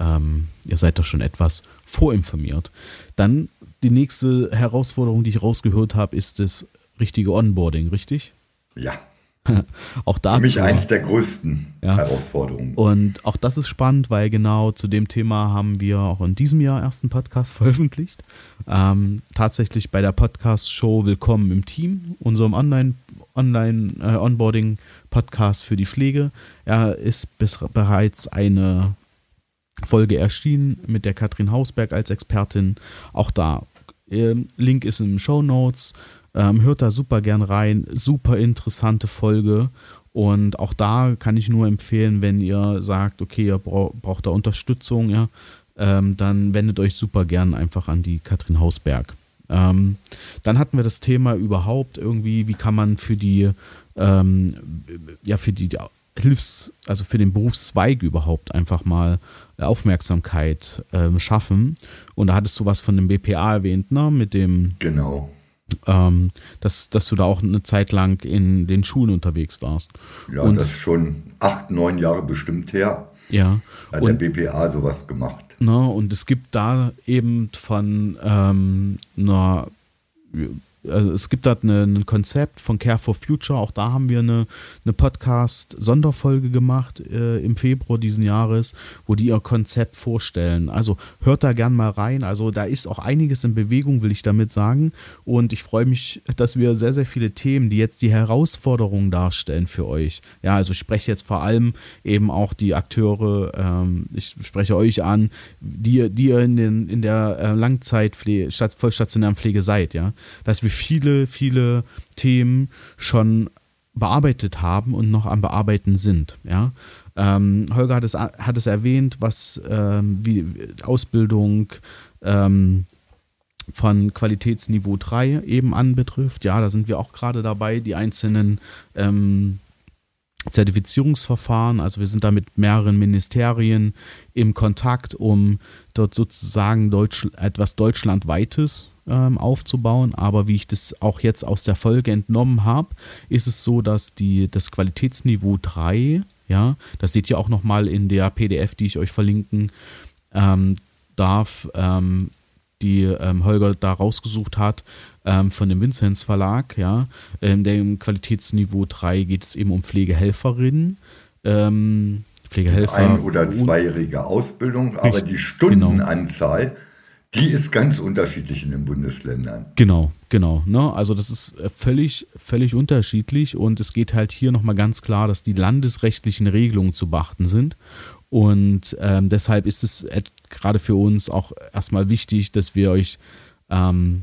Ähm, ihr seid doch schon etwas vorinformiert. Dann die nächste Herausforderung, die ich rausgehört habe, ist das richtige Onboarding, richtig? Ja, *laughs* Auch für dazu. mich eins der größten Ja. Herausforderungen. Und auch das ist spannend, weil genau zu dem Thema haben wir auch in diesem Jahr erst einen Podcast *laughs* veröffentlicht. Ähm, tatsächlich bei der Podcast-Show Willkommen im Team, unserem Online- Online, äh, für die Pflege. Er ist bis, bereits eine Folge erschienen mit der Katrin Hausberg als Expertin. Auch da. Ähm, Link ist in den Show Notes. Ähm, hört da super gern rein. Super interessante Folge. Und auch da kann ich nur empfehlen, wenn ihr sagt, okay, ihr braucht, da Unterstützung, ja, ähm, dann wendet euch super gern einfach an die Katrin Hausberg. Ähm, dann hatten wir das Thema überhaupt irgendwie, wie kann man für die, ähm, ja, für die Hilfs-, also für den Berufszweig überhaupt einfach mal Aufmerksamkeit ähm, schaffen. Und da hattest du was von dem BPA erwähnt, ne, mit dem, Genau. Ähm, dass, dass du da auch eine Zeit lang in den Schulen unterwegs warst. Ja, Und- das ist schon acht, neun Jahre bestimmt her, Ja. hat Und, der BPA sowas gemacht. ne, und es gibt da eben von ähm, einer also es gibt da eine, ein Konzept von Care for Future, auch da haben wir eine, eine Podcast-Sonderfolge gemacht äh, im Februar diesen Jahres, wo die ihr Konzept vorstellen. Also hört da gern mal rein. Also da ist auch einiges in Bewegung, will ich damit sagen. Und ich freue mich, dass wir sehr, sehr viele Themen, die jetzt die Herausforderungen darstellen für euch. Ja, also ich spreche jetzt vor allem eben auch die Akteure, ähm, ich spreche euch an, die, die ihr in, den, in der äh, Langzeitpflege, vollstationären Pflege seid, ja, dass wir viele, viele Themen schon bearbeitet haben und noch am Bearbeiten sind. Ja? Ähm, Holger hat es, hat es erwähnt, was ähm, wie Ausbildung ähm, von Qualitätsniveau 3 eben anbetrifft. Ja, da sind wir auch gerade dabei, die einzelnen ähm, Zertifizierungsverfahren. Also wir sind da mit mehreren Ministerien im Kontakt, um dort sozusagen Deutsch, etwas Deutschlandweites ähm, aufzubauen. Aber wie ich das auch jetzt aus der Folge entnommen habe, ist es so, dass die, das Qualitätsniveau 3, ja, das seht ihr auch nochmal in der PDF, die ich euch verlinken ähm, darf, ähm, die ähm, Holger da rausgesucht hat, ähm, von dem Vinzenz Verlag, ja. In dem Qualitätsniveau 3 geht es eben um Pflegehelferinnen. Ähm, Pflegehelfer. Ein- oder zweijährige Ausbildung, aber die genau. Stundenanzahl genau die ist ganz unterschiedlich in den Bundesländern. Genau, genau. Ne? Also das ist äh, völlig, völlig unterschiedlich und es geht halt hier nochmal ganz klar, dass die landesrechtlichen Regelungen zu beachten sind. Und ähm, deshalb ist es gerade für uns auch erstmal wichtig, dass wir euch ähm,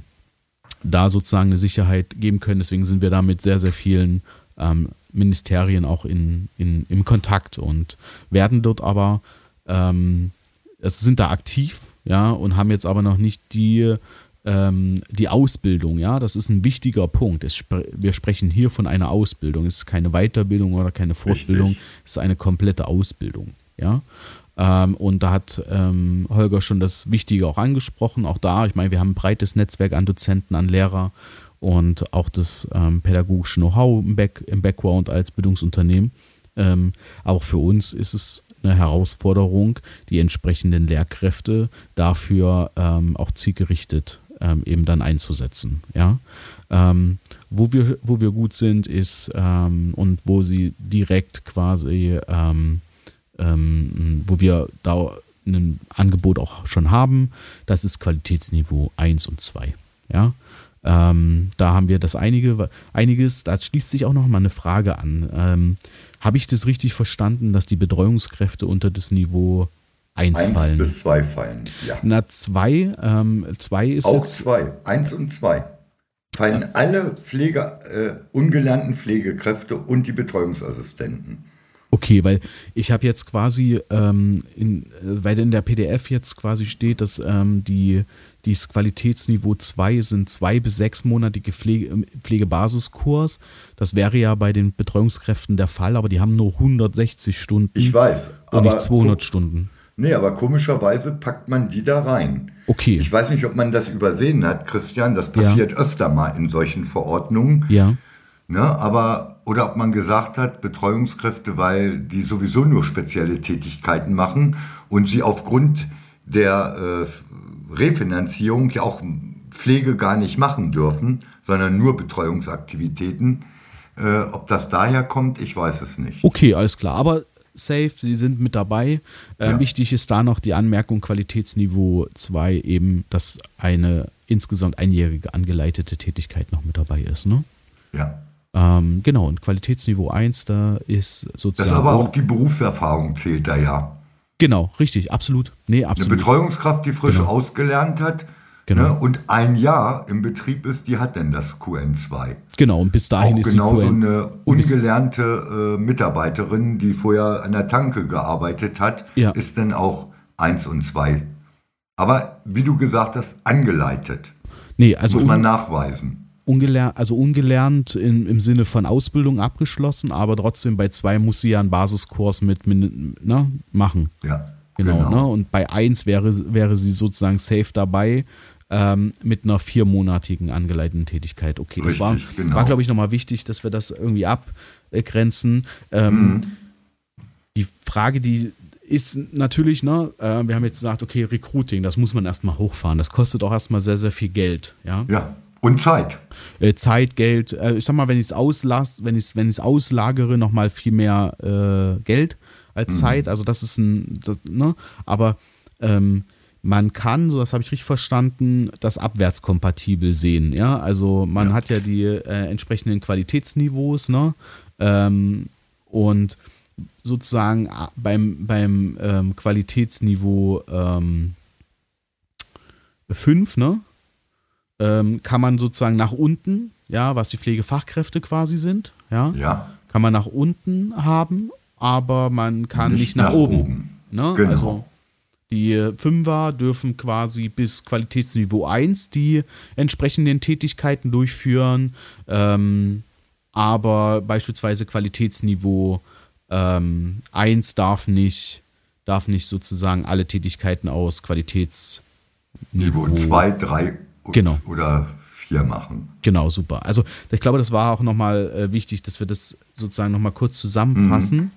da sozusagen eine Sicherheit geben können. Deswegen sind wir da mit sehr, sehr vielen ähm, Ministerien auch in, in, im Kontakt und werden dort aber, ähm, sind da aktiv ja, und haben jetzt aber noch nicht die, ähm, die Ausbildung, ja, das ist ein wichtiger Punkt. Es, wir sprechen hier von einer Ausbildung, es ist keine Weiterbildung oder keine Fortbildung, Richtig. es ist eine komplette Ausbildung, ja. Ähm, und da hat ähm, Holger schon das Wichtige auch angesprochen, auch da, ich meine, wir haben ein breites Netzwerk an Dozenten, an Lehrer und auch das ähm, pädagogische Know-how im, Back, im Background als Bildungsunternehmen. Ähm, auch für uns ist es eine Herausforderung, die entsprechenden Lehrkräfte dafür ähm, auch zielgerichtet ähm, eben dann einzusetzen. Ja? Ähm, wo, wir, wo wir gut sind, ist ähm, und wo sie direkt quasi, ähm, ähm, wo wir da ein Angebot auch schon haben, das ist Qualitätsniveau 1 und 2. Ja? Ähm, da haben wir das einige, einiges, da schließt sich auch noch mal eine Frage an. Ähm, Habe ich das richtig verstanden, dass die Betreuungskräfte unter das Niveau 1 Eins fallen? 1 bis 2 fallen, ja. Na, 2, ähm, 2 ist. Auch 2, 1 und 2. Fallen ja. alle Pflege, äh, ungelernten Pflegekräfte und die Betreuungsassistenten. Okay, weil ich habe jetzt quasi, ähm, in, weil in der PDF jetzt quasi steht, dass ähm, die dieses Qualitätsniveau 2 sind zwei bis sechsmonatige Pflege, ähm, Pflegebasiskurs. Das wäre ja bei den Betreuungskräften der Fall, aber die haben nur 160 Stunden. Ich weiß. Und nicht 200 Stunden. Nee, aber komischerweise packt man die da rein. Okay. Ich weiß nicht, ob man das übersehen hat, Christian. Das passiert ja. öfter mal in solchen Verordnungen. Ja. Ne, aber, oder ob man gesagt hat, Betreuungskräfte, weil die sowieso nur spezielle Tätigkeiten machen und sie aufgrund der äh, Refinanzierung ja auch Pflege gar nicht machen dürfen, sondern nur Betreuungsaktivitäten. Äh, ob das daher kommt, ich weiß es nicht. Okay, alles klar. Aber safe, Sie sind mit dabei. Äh, ja. Wichtig ist da noch die Anmerkung Qualitätsniveau 2, eben, dass eine insgesamt einjährige angeleitete Tätigkeit noch mit dabei ist. Ne? Ja. Ähm, genau, und Qualitätsniveau 1, da ist sozusagen. Das aber auch die Berufserfahrung zählt da ja. Genau, richtig, absolut. Nee, absolut. Eine Betreuungskraft, die frisch genau. ausgelernt hat genau. ne, und ein Jahr im Betrieb ist, die hat denn das QN2. Genau, und bis dahin Auch ist genau so eine ungelernte äh, Mitarbeiterin, die vorher an der Tanke gearbeitet hat, ja. ist dann auch 1 und 2. Aber wie du gesagt hast, angeleitet. Nee, also muss man nachweisen ungelernt, also ungelernt im, im Sinne von Ausbildung abgeschlossen, aber trotzdem bei zwei muss sie ja einen Basiskurs mit, mit ne, machen. Ja. Genau, genau. Ne? Und bei eins wäre, wäre sie sozusagen safe dabei ähm, mit einer viermonatigen angeleiteten Tätigkeit. Okay, Richtig, das war, genau. war glaube ich, nochmal wichtig, dass wir das irgendwie abgrenzen. Ähm, mhm. Die Frage, die ist natürlich, ne, äh, wir haben jetzt gesagt, okay, Recruiting, das muss man erstmal hochfahren. Das kostet auch erstmal sehr, sehr viel Geld. Ja. Ja Und Zeit. Äh, Zeit, Geld. Äh, ich sag mal, wenn ich es auslas, wenn ich wenn ich auslagere, nochmal viel mehr äh, Geld als mhm. Zeit. Also das ist ein, das, ne? Aber ähm, man kann, so das habe ich richtig verstanden, das abwärtskompatibel sehen. Ja, also man ja. hat ja die äh, entsprechenden Qualitätsniveaus, ne? Ähm, und sozusagen äh, beim, beim ähm, Qualitätsniveau ähm, 5, ne? Ähm, kann man sozusagen nach unten, ja, was die Pflegefachkräfte quasi sind, ja, ja. kann man nach unten haben, aber man kann nicht, nicht nach, nach, oben. oben. Ne? Genau. Also die Fünfer dürfen quasi bis Qualitätsniveau 1 die entsprechenden Tätigkeiten durchführen, ähm, aber beispielsweise Qualitätsniveau ähm, 1 darf nicht, darf nicht sozusagen alle Tätigkeiten aus Qualitätsniveau Niveau 2, 3 genau. oder 4 machen. Genau, super. Also ich glaube, das war auch nochmal äh, wichtig, dass wir das sozusagen nochmal kurz zusammenfassen. Mhm.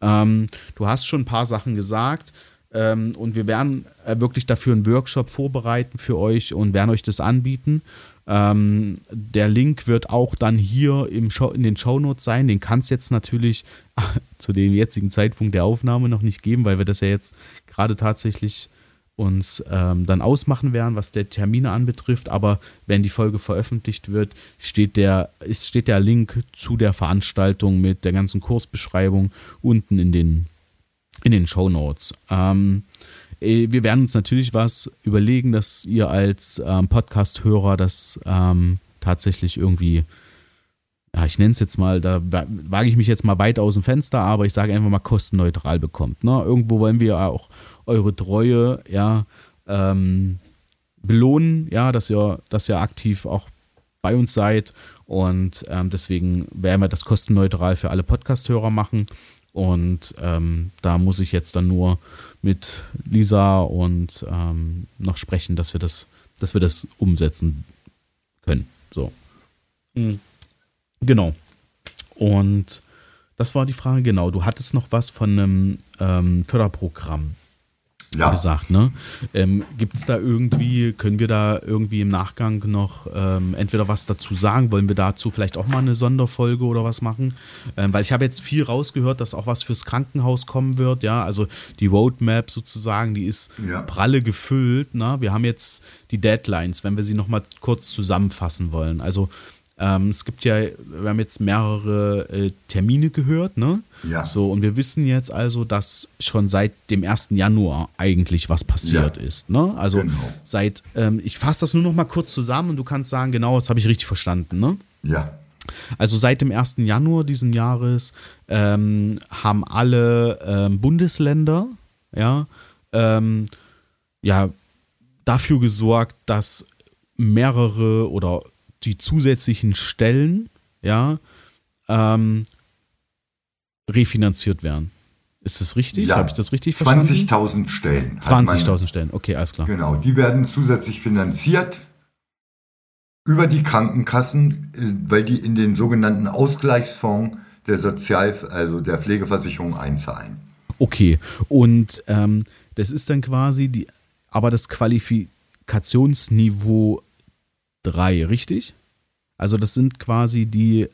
Ähm, du hast schon ein paar Sachen gesagt. Ähm, und wir werden äh, wirklich dafür einen Workshop vorbereiten für euch und werden euch das anbieten. Ähm, der Link wird auch dann hier im Show, in den Shownotes sein. Den kann es jetzt natürlich *laughs* zu dem jetzigen Zeitpunkt der Aufnahme noch nicht geben, weil wir das ja jetzt gerade tatsächlich uns ähm, dann ausmachen werden, was der Termine anbetrifft. Aber wenn die Folge veröffentlicht wird, steht der, ist, steht der Link zu der Veranstaltung mit der ganzen Kursbeschreibung unten in den in den Show Notes. Ähm, äh, wir werden uns natürlich was überlegen, dass ihr als ähm, Podcast-Hörer das ähm, tatsächlich irgendwie, ja, ich nenne es jetzt mal, da wage ich mich jetzt mal weit aus dem Fenster, aber ich sage einfach mal kostenneutral bekommt. Ne? Irgendwo wollen wir auch eure Treue, ja, ähm, belohnen, ja, dass ihr, dass ihr aktiv auch bei uns seid und ähm, deswegen werden wir das kostenneutral für alle Podcast-Hörer machen. Und ähm, da muss ich jetzt dann nur mit Lisa und ähm, noch sprechen, dass wir das, dass wir das umsetzen können. So. Mhm. Genau. Und das war die Frage, genau. Du hattest noch was von einem ähm, Förderprogramm ja. gesagt. Ne? Ähm, Gibt es da irgendwie, können wir da irgendwie im Nachgang noch ähm, entweder was dazu sagen? Wollen wir dazu vielleicht auch mal eine Sonderfolge oder was machen? Ähm, weil ich habe jetzt viel rausgehört, dass auch was fürs Krankenhaus kommen wird. Ja, also die Roadmap sozusagen, die ist ja. pralle gefüllt. Ne? Wir haben jetzt die Deadlines, wenn wir sie nochmal kurz zusammenfassen wollen. Also ähm, es gibt ja, wir haben jetzt mehrere äh, Termine gehört, ne? Ja. So, und wir wissen jetzt also, dass schon seit dem 1. Januar eigentlich was passiert ja. ist. Ne? Also genau. seit, ähm, ich fasse das nur noch mal kurz zusammen und du kannst sagen, genau, das habe ich richtig verstanden, ne? Ja. Also seit dem 1. Januar diesen Jahres ähm, haben alle ähm, Bundesländer ja, ähm, ja, dafür gesorgt, dass mehrere oder die zusätzlichen Stellen, ja, ähm, refinanziert werden. Ist das richtig? Ja, Habe ich das richtig verstanden? 20.000 Stellen. 20.000 Stellen, okay, alles klar. Genau, die werden zusätzlich finanziert über die Krankenkassen, äh, weil die in den sogenannten Ausgleichsfonds der Sozial-, also der Pflegeversicherung einzahlen. Okay, und ähm, das ist dann quasi die, aber das Qualifikationsniveau 3, richtig? Also das sind quasi die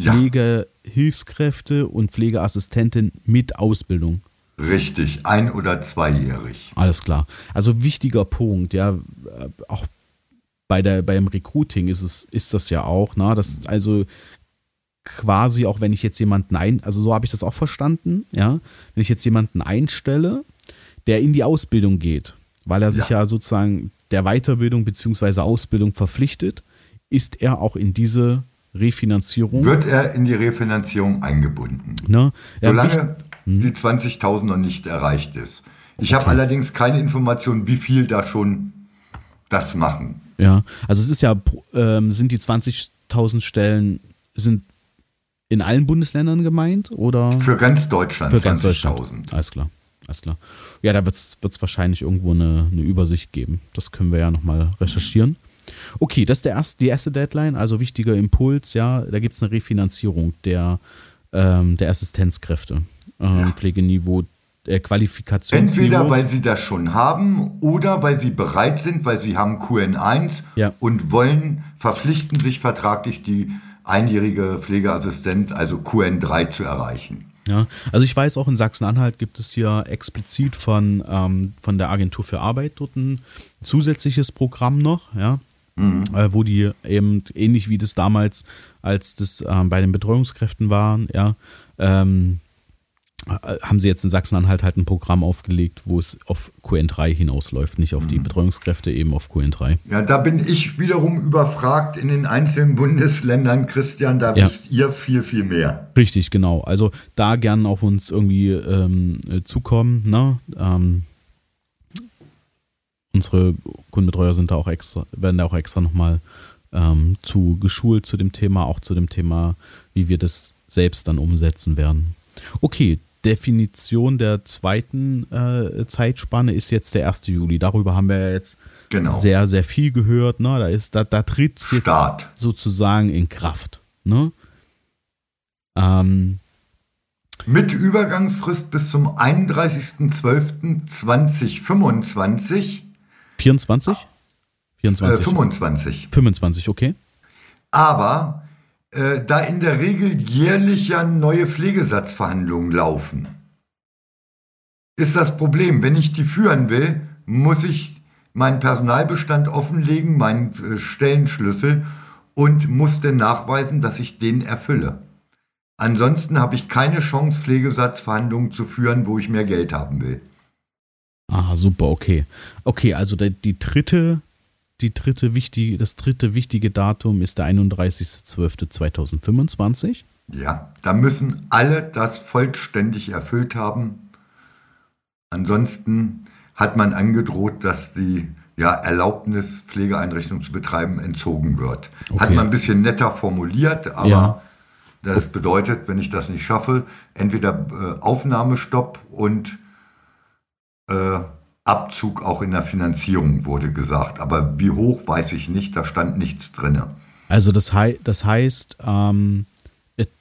Pflegehilfskräfte und Pflegeassistenten mit Ausbildung. Richtig, ein- oder zweijährig. Alles klar. Also wichtiger Punkt, ja, auch bei der, beim Recruiting ist es, ist das ja auch, ne? Das also quasi, auch wenn ich jetzt jemanden ein, also so habe ich das auch verstanden, ja, wenn ich jetzt jemanden einstelle, der in die Ausbildung geht, weil er sich ja, ja sozusagen der Weiterbildung bzw. Ausbildung verpflichtet, ist er auch in diese Refinanzierung. Wird er in die Refinanzierung eingebunden. Ne? Solange hm. die 20.000 noch nicht erreicht ist. Ich okay. habe allerdings keine Information, wie viel da schon das machen. Ja, also es ist ja, ähm, sind die 20.000 Stellen, sind in allen Bundesländern gemeint oder? Für ganz Deutschland. Für ganz Deutschland. Alles klar. Alles klar. Ja, da wird es wahrscheinlich irgendwo eine, eine Übersicht geben. Das können wir ja nochmal recherchieren. Okay, das ist der erste, die erste Deadline, also wichtiger Impuls, ja, da gibt es eine Refinanzierung der, ähm, der Assistenzkräfte. Ähm, ja. Pflegeniveau äh, Qualifikationsniveau. Entweder weil sie das schon haben oder weil sie bereit sind, weil sie haben QN1 Ja. und wollen, verpflichten sich vertraglich die einjährige Pflegeassistent, also QN3 zu erreichen. Ja, also ich weiß auch in Sachsen-Anhalt gibt es hier explizit von, ähm, von der Agentur für Arbeit dort ein zusätzliches Programm noch, ja, äh, wo die eben ähnlich wie das damals, als das ähm, bei den Betreuungskräften waren, ja, ähm, äh, haben sie jetzt in Sachsen-Anhalt halt ein Programm aufgelegt, wo es auf QN3 hinausläuft, nicht auf die Betreuungskräfte, eben auf QN3. Ja, da bin ich wiederum überfragt in den einzelnen Bundesländern. Christian, da Ja. wisst ihr viel, viel mehr. Richtig, genau. Also da gern auf uns irgendwie ähm, äh, zukommen. Ne? Ähm, unsere Kundenbetreuer sind da auch extra, werden da auch extra nochmal ähm, zu geschult zu dem Thema, auch zu dem Thema, wie wir das selbst dann umsetzen werden. Okay, Definition der zweiten äh, Zeitspanne ist jetzt der 1. Juli. Darüber haben wir ja jetzt Genau. sehr, sehr viel gehört. Ne? Da, ist, da, da tritt es jetzt Start. sozusagen in Kraft. Ne? Ähm, Mit Übergangsfrist bis zum 31.12.2025. 24? Äh, 24. 25. 25, okay. Aber äh, da in der Regel jährlich ja neue Pflegesatzverhandlungen laufen, ist das Problem, wenn ich die führen will, muss ich meinen Personalbestand offenlegen, meinen äh, Stellenschlüssel und muss dann nachweisen, dass ich den erfülle. Ansonsten habe ich keine Chance, Pflegesatzverhandlungen zu führen, wo ich mehr Geld haben will. Ah, super, okay. Okay, also der, die dritte, die dritte wichtige, das dritte wichtige Datum ist der 31.12.2025. Ja, da müssen alle das vollständig erfüllt haben. Ansonsten hat man angedroht, dass die ja, Erlaubnis, Pflegeeinrichtungen zu betreiben, entzogen wird. Hat Okay. man ein bisschen netter formuliert, aber Ja. das bedeutet, wenn ich das nicht schaffe, entweder äh, Aufnahmestopp und äh, Abzug auch in der Finanzierung wurde gesagt. Aber wie hoch, weiß ich nicht, da stand nichts drin. Also das, hei das heißt, ähm,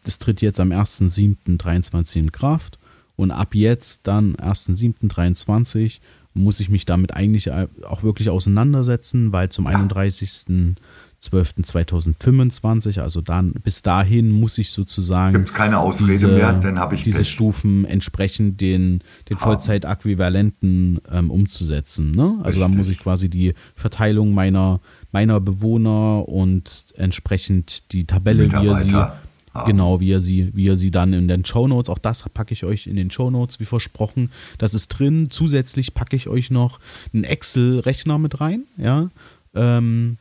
das tritt jetzt am 1.7.23 in Kraft und ab jetzt dann 1.7.23 muss ich mich damit eigentlich auch wirklich auseinandersetzen, weil zum 31.12.2025, also dann bis dahin muss ich sozusagen Gibt es keine Ausrede mehr, dann habe ich diese Pech. Stufen entsprechend den, den Vollzeitäquivalenten ähm, umzusetzen. Ne? Also da Richtig. muss ich quasi die Verteilung meiner, meiner Bewohner und entsprechend die Tabelle, wie ihr sie, haben. genau, wie ihr sie, wie ihr sie dann in den Shownotes, auch das packe ich euch in den Shownotes, wie versprochen. Das ist drin. Zusätzlich packe ich euch noch einen Excel-Rechner mit rein, ja. Ähm,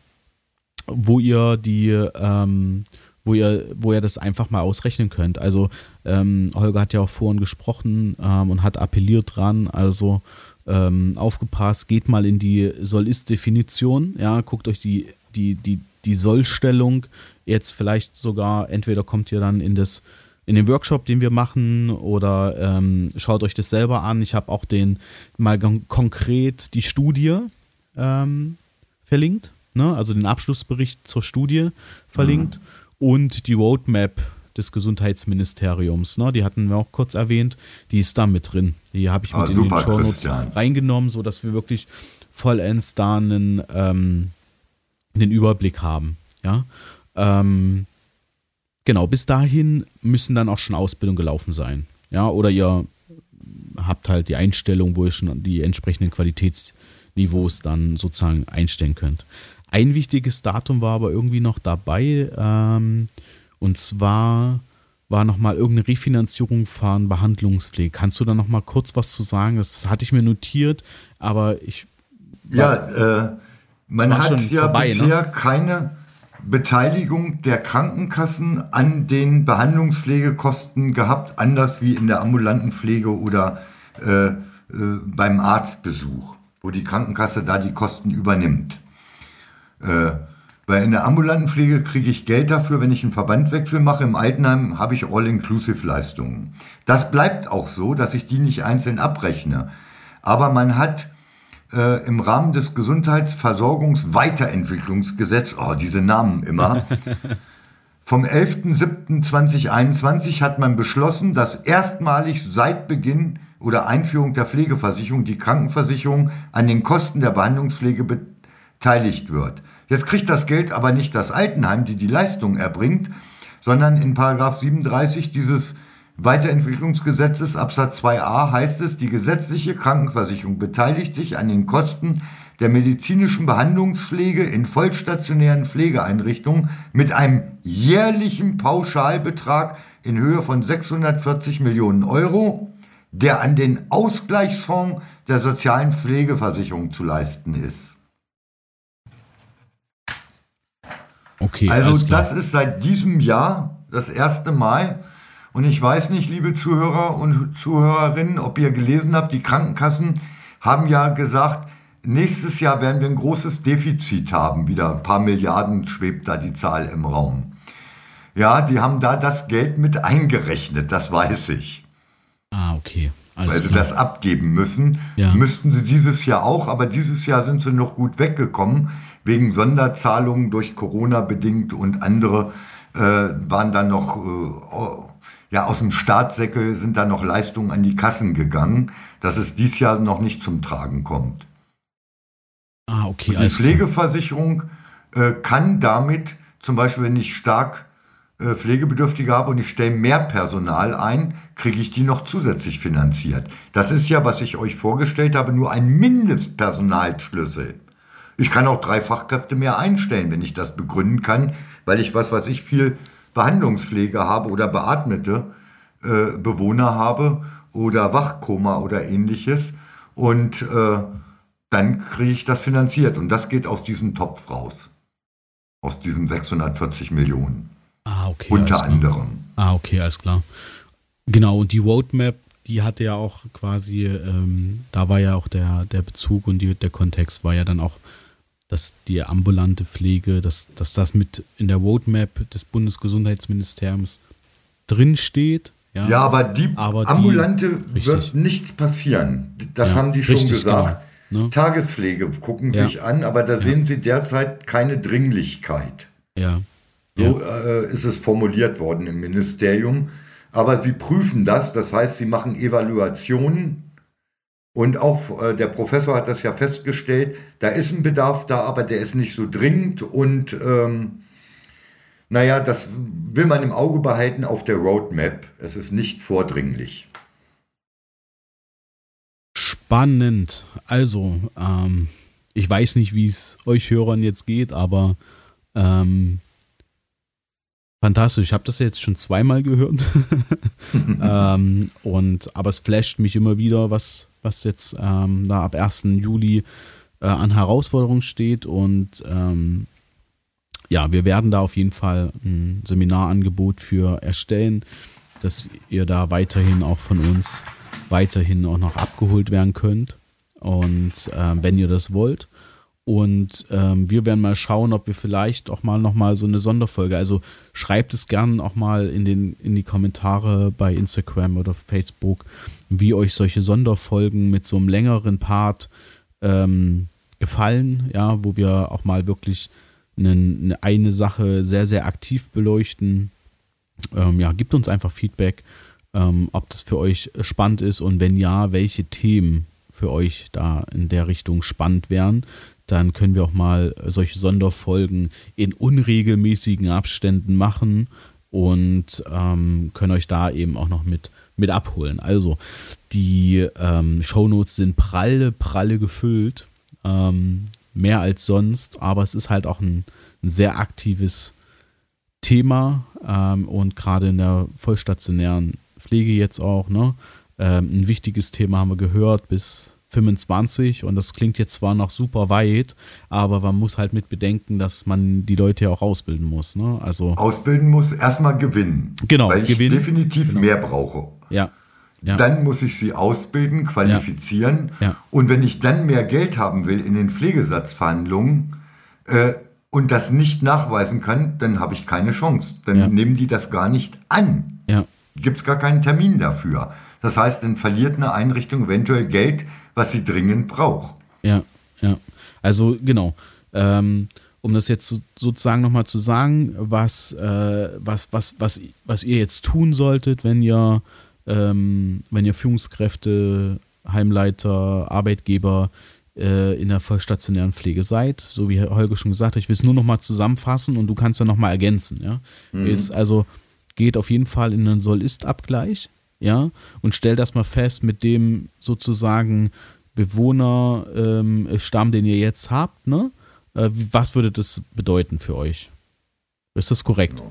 wo ihr die, ähm, wo ihr, wo ihr das einfach mal ausrechnen könnt. Also ähm, Holger hat ja auch vorhin gesprochen ähm, und hat appelliert dran, also ähm, aufgepasst, geht mal in die Soll-Ist-Definition, ja, guckt euch die, die, die, die Sollstellung jetzt vielleicht sogar, entweder kommt ihr dann in das in den Workshop, den wir machen, oder ähm, schaut euch das selber an. Ich habe auch den mal kon- konkret die Studie ähm, verlinkt, ne? also den Abschlussbericht zur Studie verlinkt und die Roadmap des Gesundheitsministeriums, ne? die hatten wir auch kurz erwähnt, die ist da mit drin. Die habe ich Ah, mit in super, den Shownotes reingenommen, sodass wir wirklich vollends da einen, ähm, einen Überblick haben. Ja? Ähm, genau, bis dahin müssen dann auch schon Ausbildung gelaufen sein. Ja, oder ihr habt halt die Einstellung, wo ihr schon die entsprechenden Qualitätsniveaus dann sozusagen einstellen könnt. Ein wichtiges Datum war aber irgendwie noch dabei, ähm, und zwar war nochmal irgendeine Refinanzierung von Behandlungspflege. Kannst du da nochmal kurz was zu sagen? Das hatte ich mir notiert, aber ich. Ja, äh, man hat ja vorbei, ne? bisher keine Beteiligung der Krankenkassen an den Behandlungspflegekosten gehabt, anders wie in der ambulanten Pflege oder äh, äh, beim Arztbesuch, wo die Krankenkasse da die Kosten übernimmt. Äh, weil in der ambulanten Pflege kriege ich Geld dafür, wenn ich einen Verbandwechsel mache. Im Altenheim habe ich All-Inclusive-Leistungen. Das bleibt auch so, dass ich die nicht einzeln abrechne. Aber man hat äh, im Rahmen des Gesundheitsversorgungsweiterentwicklungsgesetzes, oh, diese Namen immer, *laughs* vom 11.07.2021 hat man beschlossen, dass erstmalig seit Beginn oder Einführung der Pflegeversicherung die Krankenversicherung an den Kosten der Behandlungspflege beteiligt wird. Jetzt kriegt das Geld aber nicht das Altenheim, die die Leistung erbringt, sondern in Paragraph 37 dieses Weiterentwicklungsgesetzes Absatz 2a heißt es, die gesetzliche Krankenversicherung beteiligt sich an den Kosten der medizinischen Behandlungspflege in vollstationären Pflegeeinrichtungen mit einem jährlichen Pauschalbetrag in Höhe von 640 Millionen Euro, der an den Ausgleichsfonds der sozialen Pflegeversicherung zu leisten ist. Okay, also das ist seit diesem Jahr das erste Mal. Und ich weiß nicht, liebe Zuhörer und Zuhörerinnen, ob ihr gelesen habt, die Krankenkassen haben ja gesagt, nächstes Jahr werden wir ein großes Defizit haben. Wieder ein paar Milliarden schwebt da die Zahl im Raum. Ja, die haben da das Geld mit eingerechnet, das weiß ich. Ah, okay. Alles Weil sie das abgeben müssen. Ja. Müssten sie dieses Jahr auch, aber dieses Jahr sind sie noch gut weggekommen, wegen Sonderzahlungen durch Corona bedingt und andere äh, waren dann noch, äh, ja, aus dem Staatssäckel sind dann noch Leistungen an die Kassen gegangen, dass es dieses Jahr noch nicht zum Tragen kommt. Ah, okay. Und die Pflegeversicherung äh, kann damit, zum Beispiel, wenn ich stark äh, Pflegebedürftige habe und ich stelle mehr Personal ein, kriege ich die noch zusätzlich finanziert. Das ist ja, was ich euch vorgestellt habe, nur ein Mindestpersonalschlüssel. Ich kann auch drei Fachkräfte mehr einstellen, wenn ich das begründen kann, weil ich, was weiß ich, viel Behandlungspflege habe oder beatmete äh, Bewohner habe oder Wachkoma oder ähnliches. Und äh, dann kriege ich das finanziert. Und das geht aus diesem Topf raus. Aus diesen 640 Millionen. Ah, okay. Unter anderem. Ah, okay, alles klar. Genau, und die Roadmap, die hatte ja auch quasi, ähm, da war ja auch der, der Bezug und die, der Kontext war ja dann auch, dass die ambulante Pflege, dass, dass das mit in der Roadmap des Bundesgesundheitsministeriums drinsteht. Ja, ja aber die aber ambulante die, wird nichts passieren. Das ja, haben die schon richtig, gesagt. Genau, ne? Tagespflege gucken ja. sich an, aber da sehen sie derzeit keine Dringlichkeit. Ja. So äh, ist es formuliert worden im Ministerium. Aber sie prüfen das, das heißt, sie machen Evaluationen. Und auch äh, der Professor hat das ja festgestellt, da ist ein Bedarf da, aber der ist nicht so dringend. Und ähm, naja, das will man im Auge behalten auf der Roadmap. Es ist nicht vordringlich. Spannend. Also, ähm, ich weiß nicht, wie es euch Hörern jetzt geht, aber ähm, Fantastisch, ich habe das jetzt schon zweimal gehört. *laughs* ähm, und, aber es flasht mich immer wieder, was, was jetzt ähm, da ab 1. Juli äh, an Herausforderungen steht. Und ähm, ja, wir werden da auf jeden Fall ein Seminarangebot für erstellen, dass ihr da weiterhin auch von uns weiterhin auch noch abgeholt werden könnt. Und äh, wenn ihr das wollt. Und ähm, wir werden mal schauen, ob wir vielleicht auch mal nochmal so eine Sonderfolge, also schreibt es gerne auch mal in, den, in die Kommentare bei Instagram oder Facebook, wie euch solche Sonderfolgen mit so einem längeren Part ähm, gefallen, ja, wo wir auch mal wirklich eine, eine Sache sehr, sehr aktiv beleuchten. Ähm, ja, gibt uns einfach Feedback, ähm, ob das für euch spannend ist und wenn ja, welche Themen für euch da in der Richtung spannend wären dann können wir auch mal solche Sonderfolgen in unregelmäßigen Abständen machen und ähm, können euch da eben auch noch mit, mit abholen. Also die ähm, Shownotes sind pralle, pralle gefüllt, ähm, mehr als sonst, aber es ist halt auch ein, ein sehr aktives Thema ähm, und gerade in der vollstationären Pflege jetzt auch, ne? Ähm, ein wichtiges Thema haben wir gehört, bis 25 und das klingt jetzt zwar noch super weit, aber man muss halt mit bedenken, dass man die Leute ja auch ausbilden muss. Ne? Also ausbilden muss, erstmal gewinnen. Genau, weil ich gewinnen. definitiv genau. mehr brauche. Ja. ja. Dann muss ich sie ausbilden, qualifizieren. Ja. Ja. Und wenn ich dann mehr Geld haben will in den Pflegesatzverhandlungen äh, und das nicht nachweisen kann, dann habe ich keine Chance. Dann nehmen die das gar nicht an. Ja. Gibt es gar keinen Termin dafür. Das heißt, dann verliert eine Einrichtung eventuell Geld, was sie dringend braucht. Ja, ja. Also genau. Ähm, um das jetzt sozusagen nochmal zu sagen, was, äh, was, was, was, was ihr jetzt tun solltet, wenn ihr ähm, wenn ihr Führungskräfte, Heimleiter, Arbeitgeber äh, in der vollstationären Pflege seid, so wie Holger schon gesagt hat, ich will es nur noch mal zusammenfassen und du kannst dann noch mal ergänzen, ja. Mhm. Ist also geht auf jeden Fall in einen Soll-Ist-Abgleich, ja, und stellt das mal fest mit dem sozusagen Bewohnerstamm, ähm, den ihr jetzt habt, ne? Äh, was würde das bedeuten für euch? Ist das korrekt?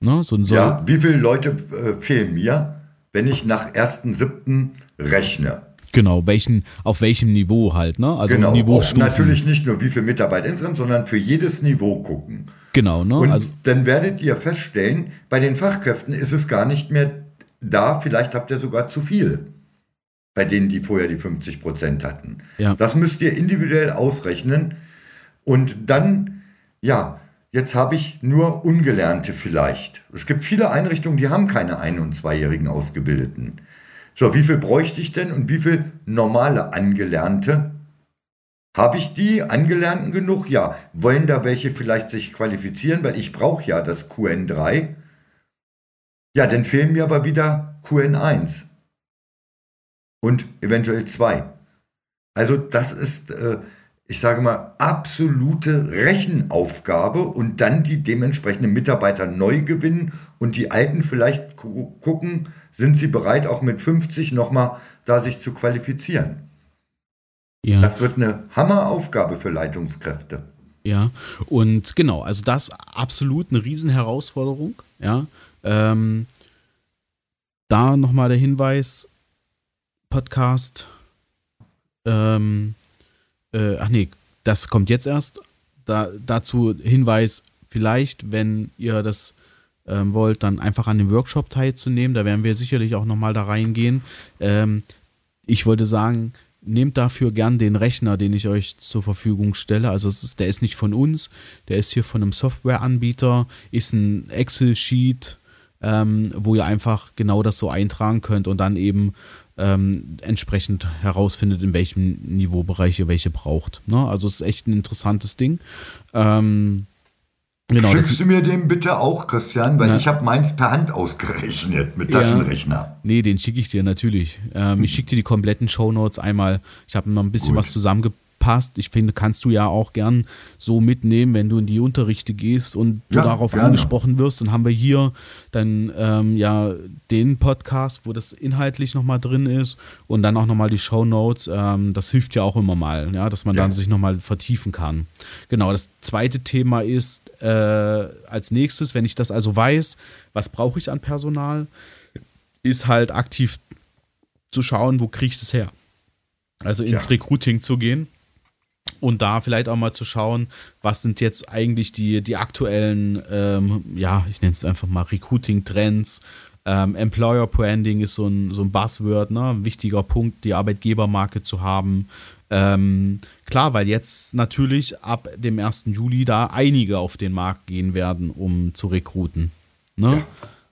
Ne? So ja, wie viele Leute äh, fehlen mir, wenn ich nach 1.7. rechne? Genau, welchen, auf welchem Niveau halt, ne? Also genau, Niveaustufen. natürlich nicht nur wie viele Mitarbeiter insgesamt, sondern für jedes Niveau gucken. Genau, ne? Und also, dann werdet ihr feststellen, bei den Fachkräften ist es gar nicht mehr da, vielleicht habt ihr sogar zu viel. Bei denen, die vorher die 50 Prozent hatten. Ja. Das müsst ihr individuell ausrechnen. Und dann, ja, Jetzt habe ich nur Ungelernte vielleicht. Es gibt viele Einrichtungen, die haben keine Ein- und Zweijährigen Ausgebildeten. So, wie viel bräuchte ich denn und wie viel normale Angelernte? Habe ich die Angelernten genug? Ja. Wollen da welche vielleicht sich qualifizieren, weil ich brauche ja das QN3? Ja, dann fehlen mir aber wieder QN1 und eventuell 2. Also das ist äh, ich sage mal, absolute Rechenaufgabe und dann die dementsprechenden Mitarbeiter neu gewinnen und die Alten vielleicht gucken, sind sie bereit, auch mit 50 nochmal da sich zu qualifizieren. Ja. Das wird eine Hammeraufgabe für Leitungskräfte. Ja, und genau, also das absolut eine Riesenherausforderung. Ja, ähm, da nochmal der Hinweis: Podcast, ähm, äh, ach nee, das kommt jetzt erst. Da, dazu Hinweis, vielleicht, wenn ihr das ähm, wollt, dann einfach an dem Workshop teilzunehmen. Da werden wir sicherlich auch nochmal da reingehen. Ähm, ich wollte sagen, nehmt dafür gern den Rechner, den ich euch zur Verfügung stelle. Also ist, der ist nicht von uns, der ist hier von einem Softwareanbieter, ist ein Excel-Sheet, ähm, wo ihr einfach genau das so eintragen könnt und dann eben ähm, entsprechend herausfindet, in welchem Niveaubereich ihr welche braucht. Ne? Also es ist echt ein interessantes Ding. Ähm, Genau, Schickst du mir den bitte auch, Christian? Weil na, ich habe meins per Hand ausgerechnet mit Taschenrechner. Ja, nee, den schicke ich dir natürlich. Ähm, ich schicke dir die kompletten Shownotes einmal. Ich habe noch ein bisschen Gut. was zusammengepackt passt. Ich finde, kannst du ja auch gern so mitnehmen, wenn du in die Unterrichte gehst und du ja, darauf gerne. angesprochen wirst. Dann haben wir hier dann ähm, ja den Podcast, wo das inhaltlich nochmal drin ist und dann auch nochmal die Show Notes. Ähm, das hilft ja auch immer mal, ja, dass man ja. dann sich nochmal vertiefen kann. Genau, das zweite Thema ist äh, als nächstes, wenn ich das also weiß, was brauche ich an Personal, ist halt aktiv zu schauen, wo kriege ich das her. Also ins ja. Recruiting zu gehen und da vielleicht auch mal zu schauen, was sind jetzt eigentlich die, die aktuellen, ähm, ja, ich nenne es einfach mal Recruiting-Trends. Ähm, Employer Branding ist so ein, so ein Buzzword, ne? ein wichtiger Punkt, die Arbeitgebermarke zu haben. Ähm, klar, weil jetzt natürlich ab dem 1. Juli da einige auf den Markt gehen werden, um zu rekruten. Ne? Ja.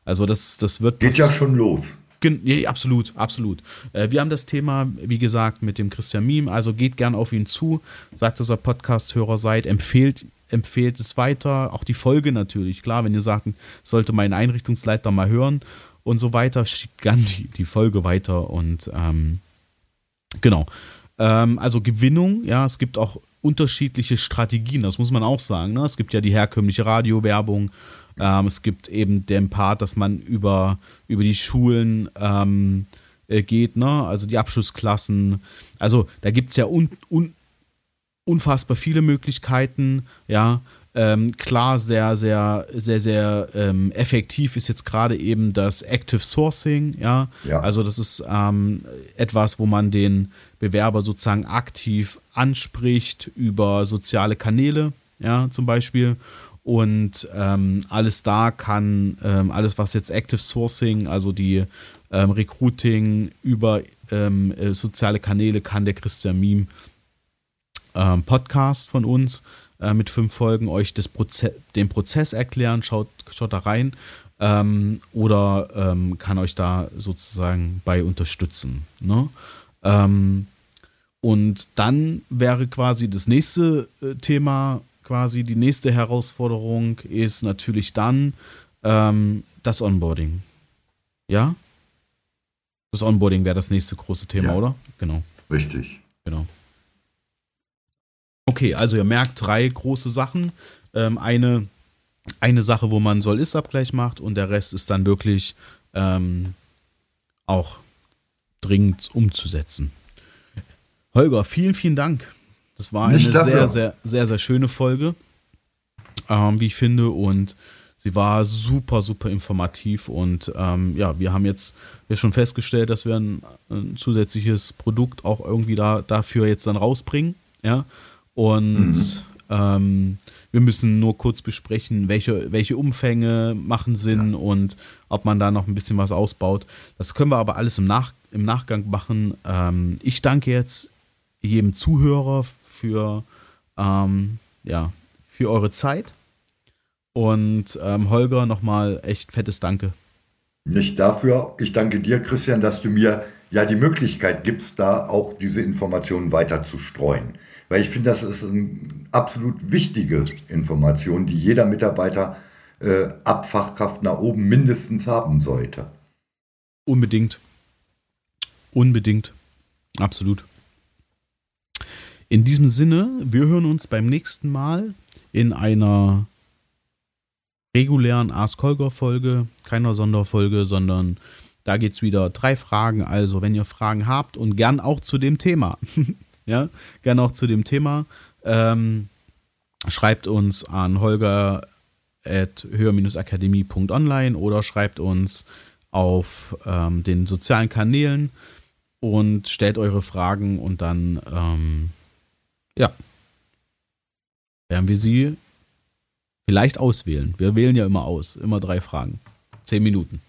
Also das, das wird. Geht ja schon los. Ja, absolut, absolut. Äh, wir haben das Thema, wie gesagt, mit dem Christian Miem. Also geht gern auf ihn zu, sagt, dass ihr Podcast-Hörer seid, empfehlt, empfehlt es weiter. Auch die Folge natürlich. Klar, wenn ihr sagt, sollte mein Einrichtungsleiter mal hören und so weiter, schickt gern die, die Folge weiter und ähm, genau. Ähm, also Gewinnung, ja, es gibt auch unterschiedliche Strategien, das muss man auch sagen. Ne? Es gibt ja die herkömmliche Radiowerbung ähm, es gibt eben den Part, dass man über, über die Schulen ähm, äh, geht, ne? also die Abschlussklassen. Also da gibt es ja un, un, unfassbar viele Möglichkeiten, ja. Ähm, klar, sehr, sehr, sehr, sehr ähm, effektiv ist jetzt gerade eben das Active Sourcing, ja. ja. Also das ist ähm, etwas, wo man den Bewerber sozusagen aktiv anspricht über soziale Kanäle, ja, zum Beispiel. Und ähm, alles da kann, ähm, alles was jetzt Active Sourcing, also die ähm, Recruiting über ähm, äh, soziale Kanäle, kann der Christian Miem ähm, Podcast von uns äh, mit fünf Folgen euch das Proze den Prozess erklären. Schaut, schaut da rein. Ähm, oder kann euch da sozusagen bei unterstützen. Ne? und dann wäre quasi das nächste äh, Thema quasi die nächste Herausforderung ist natürlich dann ähm, das Onboarding. Ja? Das Onboarding wäre das nächste große Thema, Ja. oder? Genau, Richtig. genau. Okay, also ihr merkt drei große Sachen. Ähm, eine, eine Sache, wo man Soll-Ist-Abgleich macht und der Rest ist dann wirklich ähm, auch dringend umzusetzen. Holger, vielen, vielen Dank. Das war eine sehr, sehr, sehr, sehr schöne Folge, ähm, wie ich finde. Und sie war super, super informativ. Und ähm, ja, wir haben jetzt ja schon festgestellt, dass wir ein, ein zusätzliches Produkt auch irgendwie da, dafür jetzt dann rausbringen. Ja. Und ähm, wir müssen nur kurz besprechen, welche, welche Umfänge machen Sinn und ob man da noch ein bisschen was ausbaut. Das können wir aber alles im, Nach im Nachgang machen. Ähm, ich danke jetzt jedem Zuhörer für, ähm, ja, für eure Zeit. Und ähm, Holger, nochmal echt fettes Danke. Nicht dafür. Ich danke dir, Christian, dass du mir ja die Möglichkeit gibst, da auch diese Informationen weiter zu streuen. Weil ich finde, das ist eine absolut wichtige Information, die jeder Mitarbeiter äh, ab Fachkraft nach oben mindestens haben sollte. Unbedingt. Unbedingt. Absolut. In diesem Sinne, wir hören uns beim nächsten Mal in einer regulären Ask Holger Folge, keiner Sonderfolge, sondern da geht es wieder drei Fragen. Also, wenn ihr Fragen habt und gern auch zu dem Thema, *laughs* ja, gern auch zu dem Thema, ähm, schreibt uns an holger at höher-akademie.online oder schreibt uns auf ähm, den sozialen Kanälen und stellt eure Fragen und dann, ähm, ja, werden wir sie vielleicht auswählen. Wir wählen ja immer aus, immer drei Fragen. Zehn Minuten.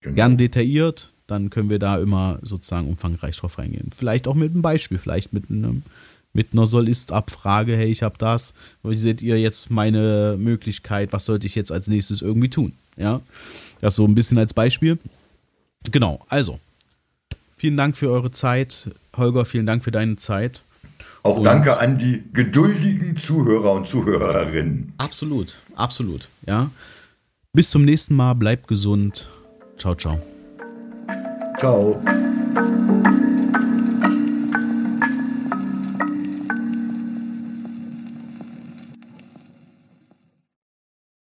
Genau. Gern detailliert, dann können wir da immer sozusagen umfangreich drauf reingehen. Vielleicht auch mit einem Beispiel, vielleicht mit einem mit einer Soll-Ist-Abfrage, hey, ich habe das, wie seht ihr jetzt meine Möglichkeit, was sollte ich jetzt als nächstes irgendwie tun? Ja, das so ein bisschen als Beispiel. Genau, also, vielen Dank für eure Zeit. Holger, vielen Dank für deine Zeit. Auch Und- danke an die geduldigen Zuhörer und Zuhörerinnen. Absolut, absolut, ja. Bis zum nächsten Mal, bleibt gesund. Ciao, ciao. Ciao.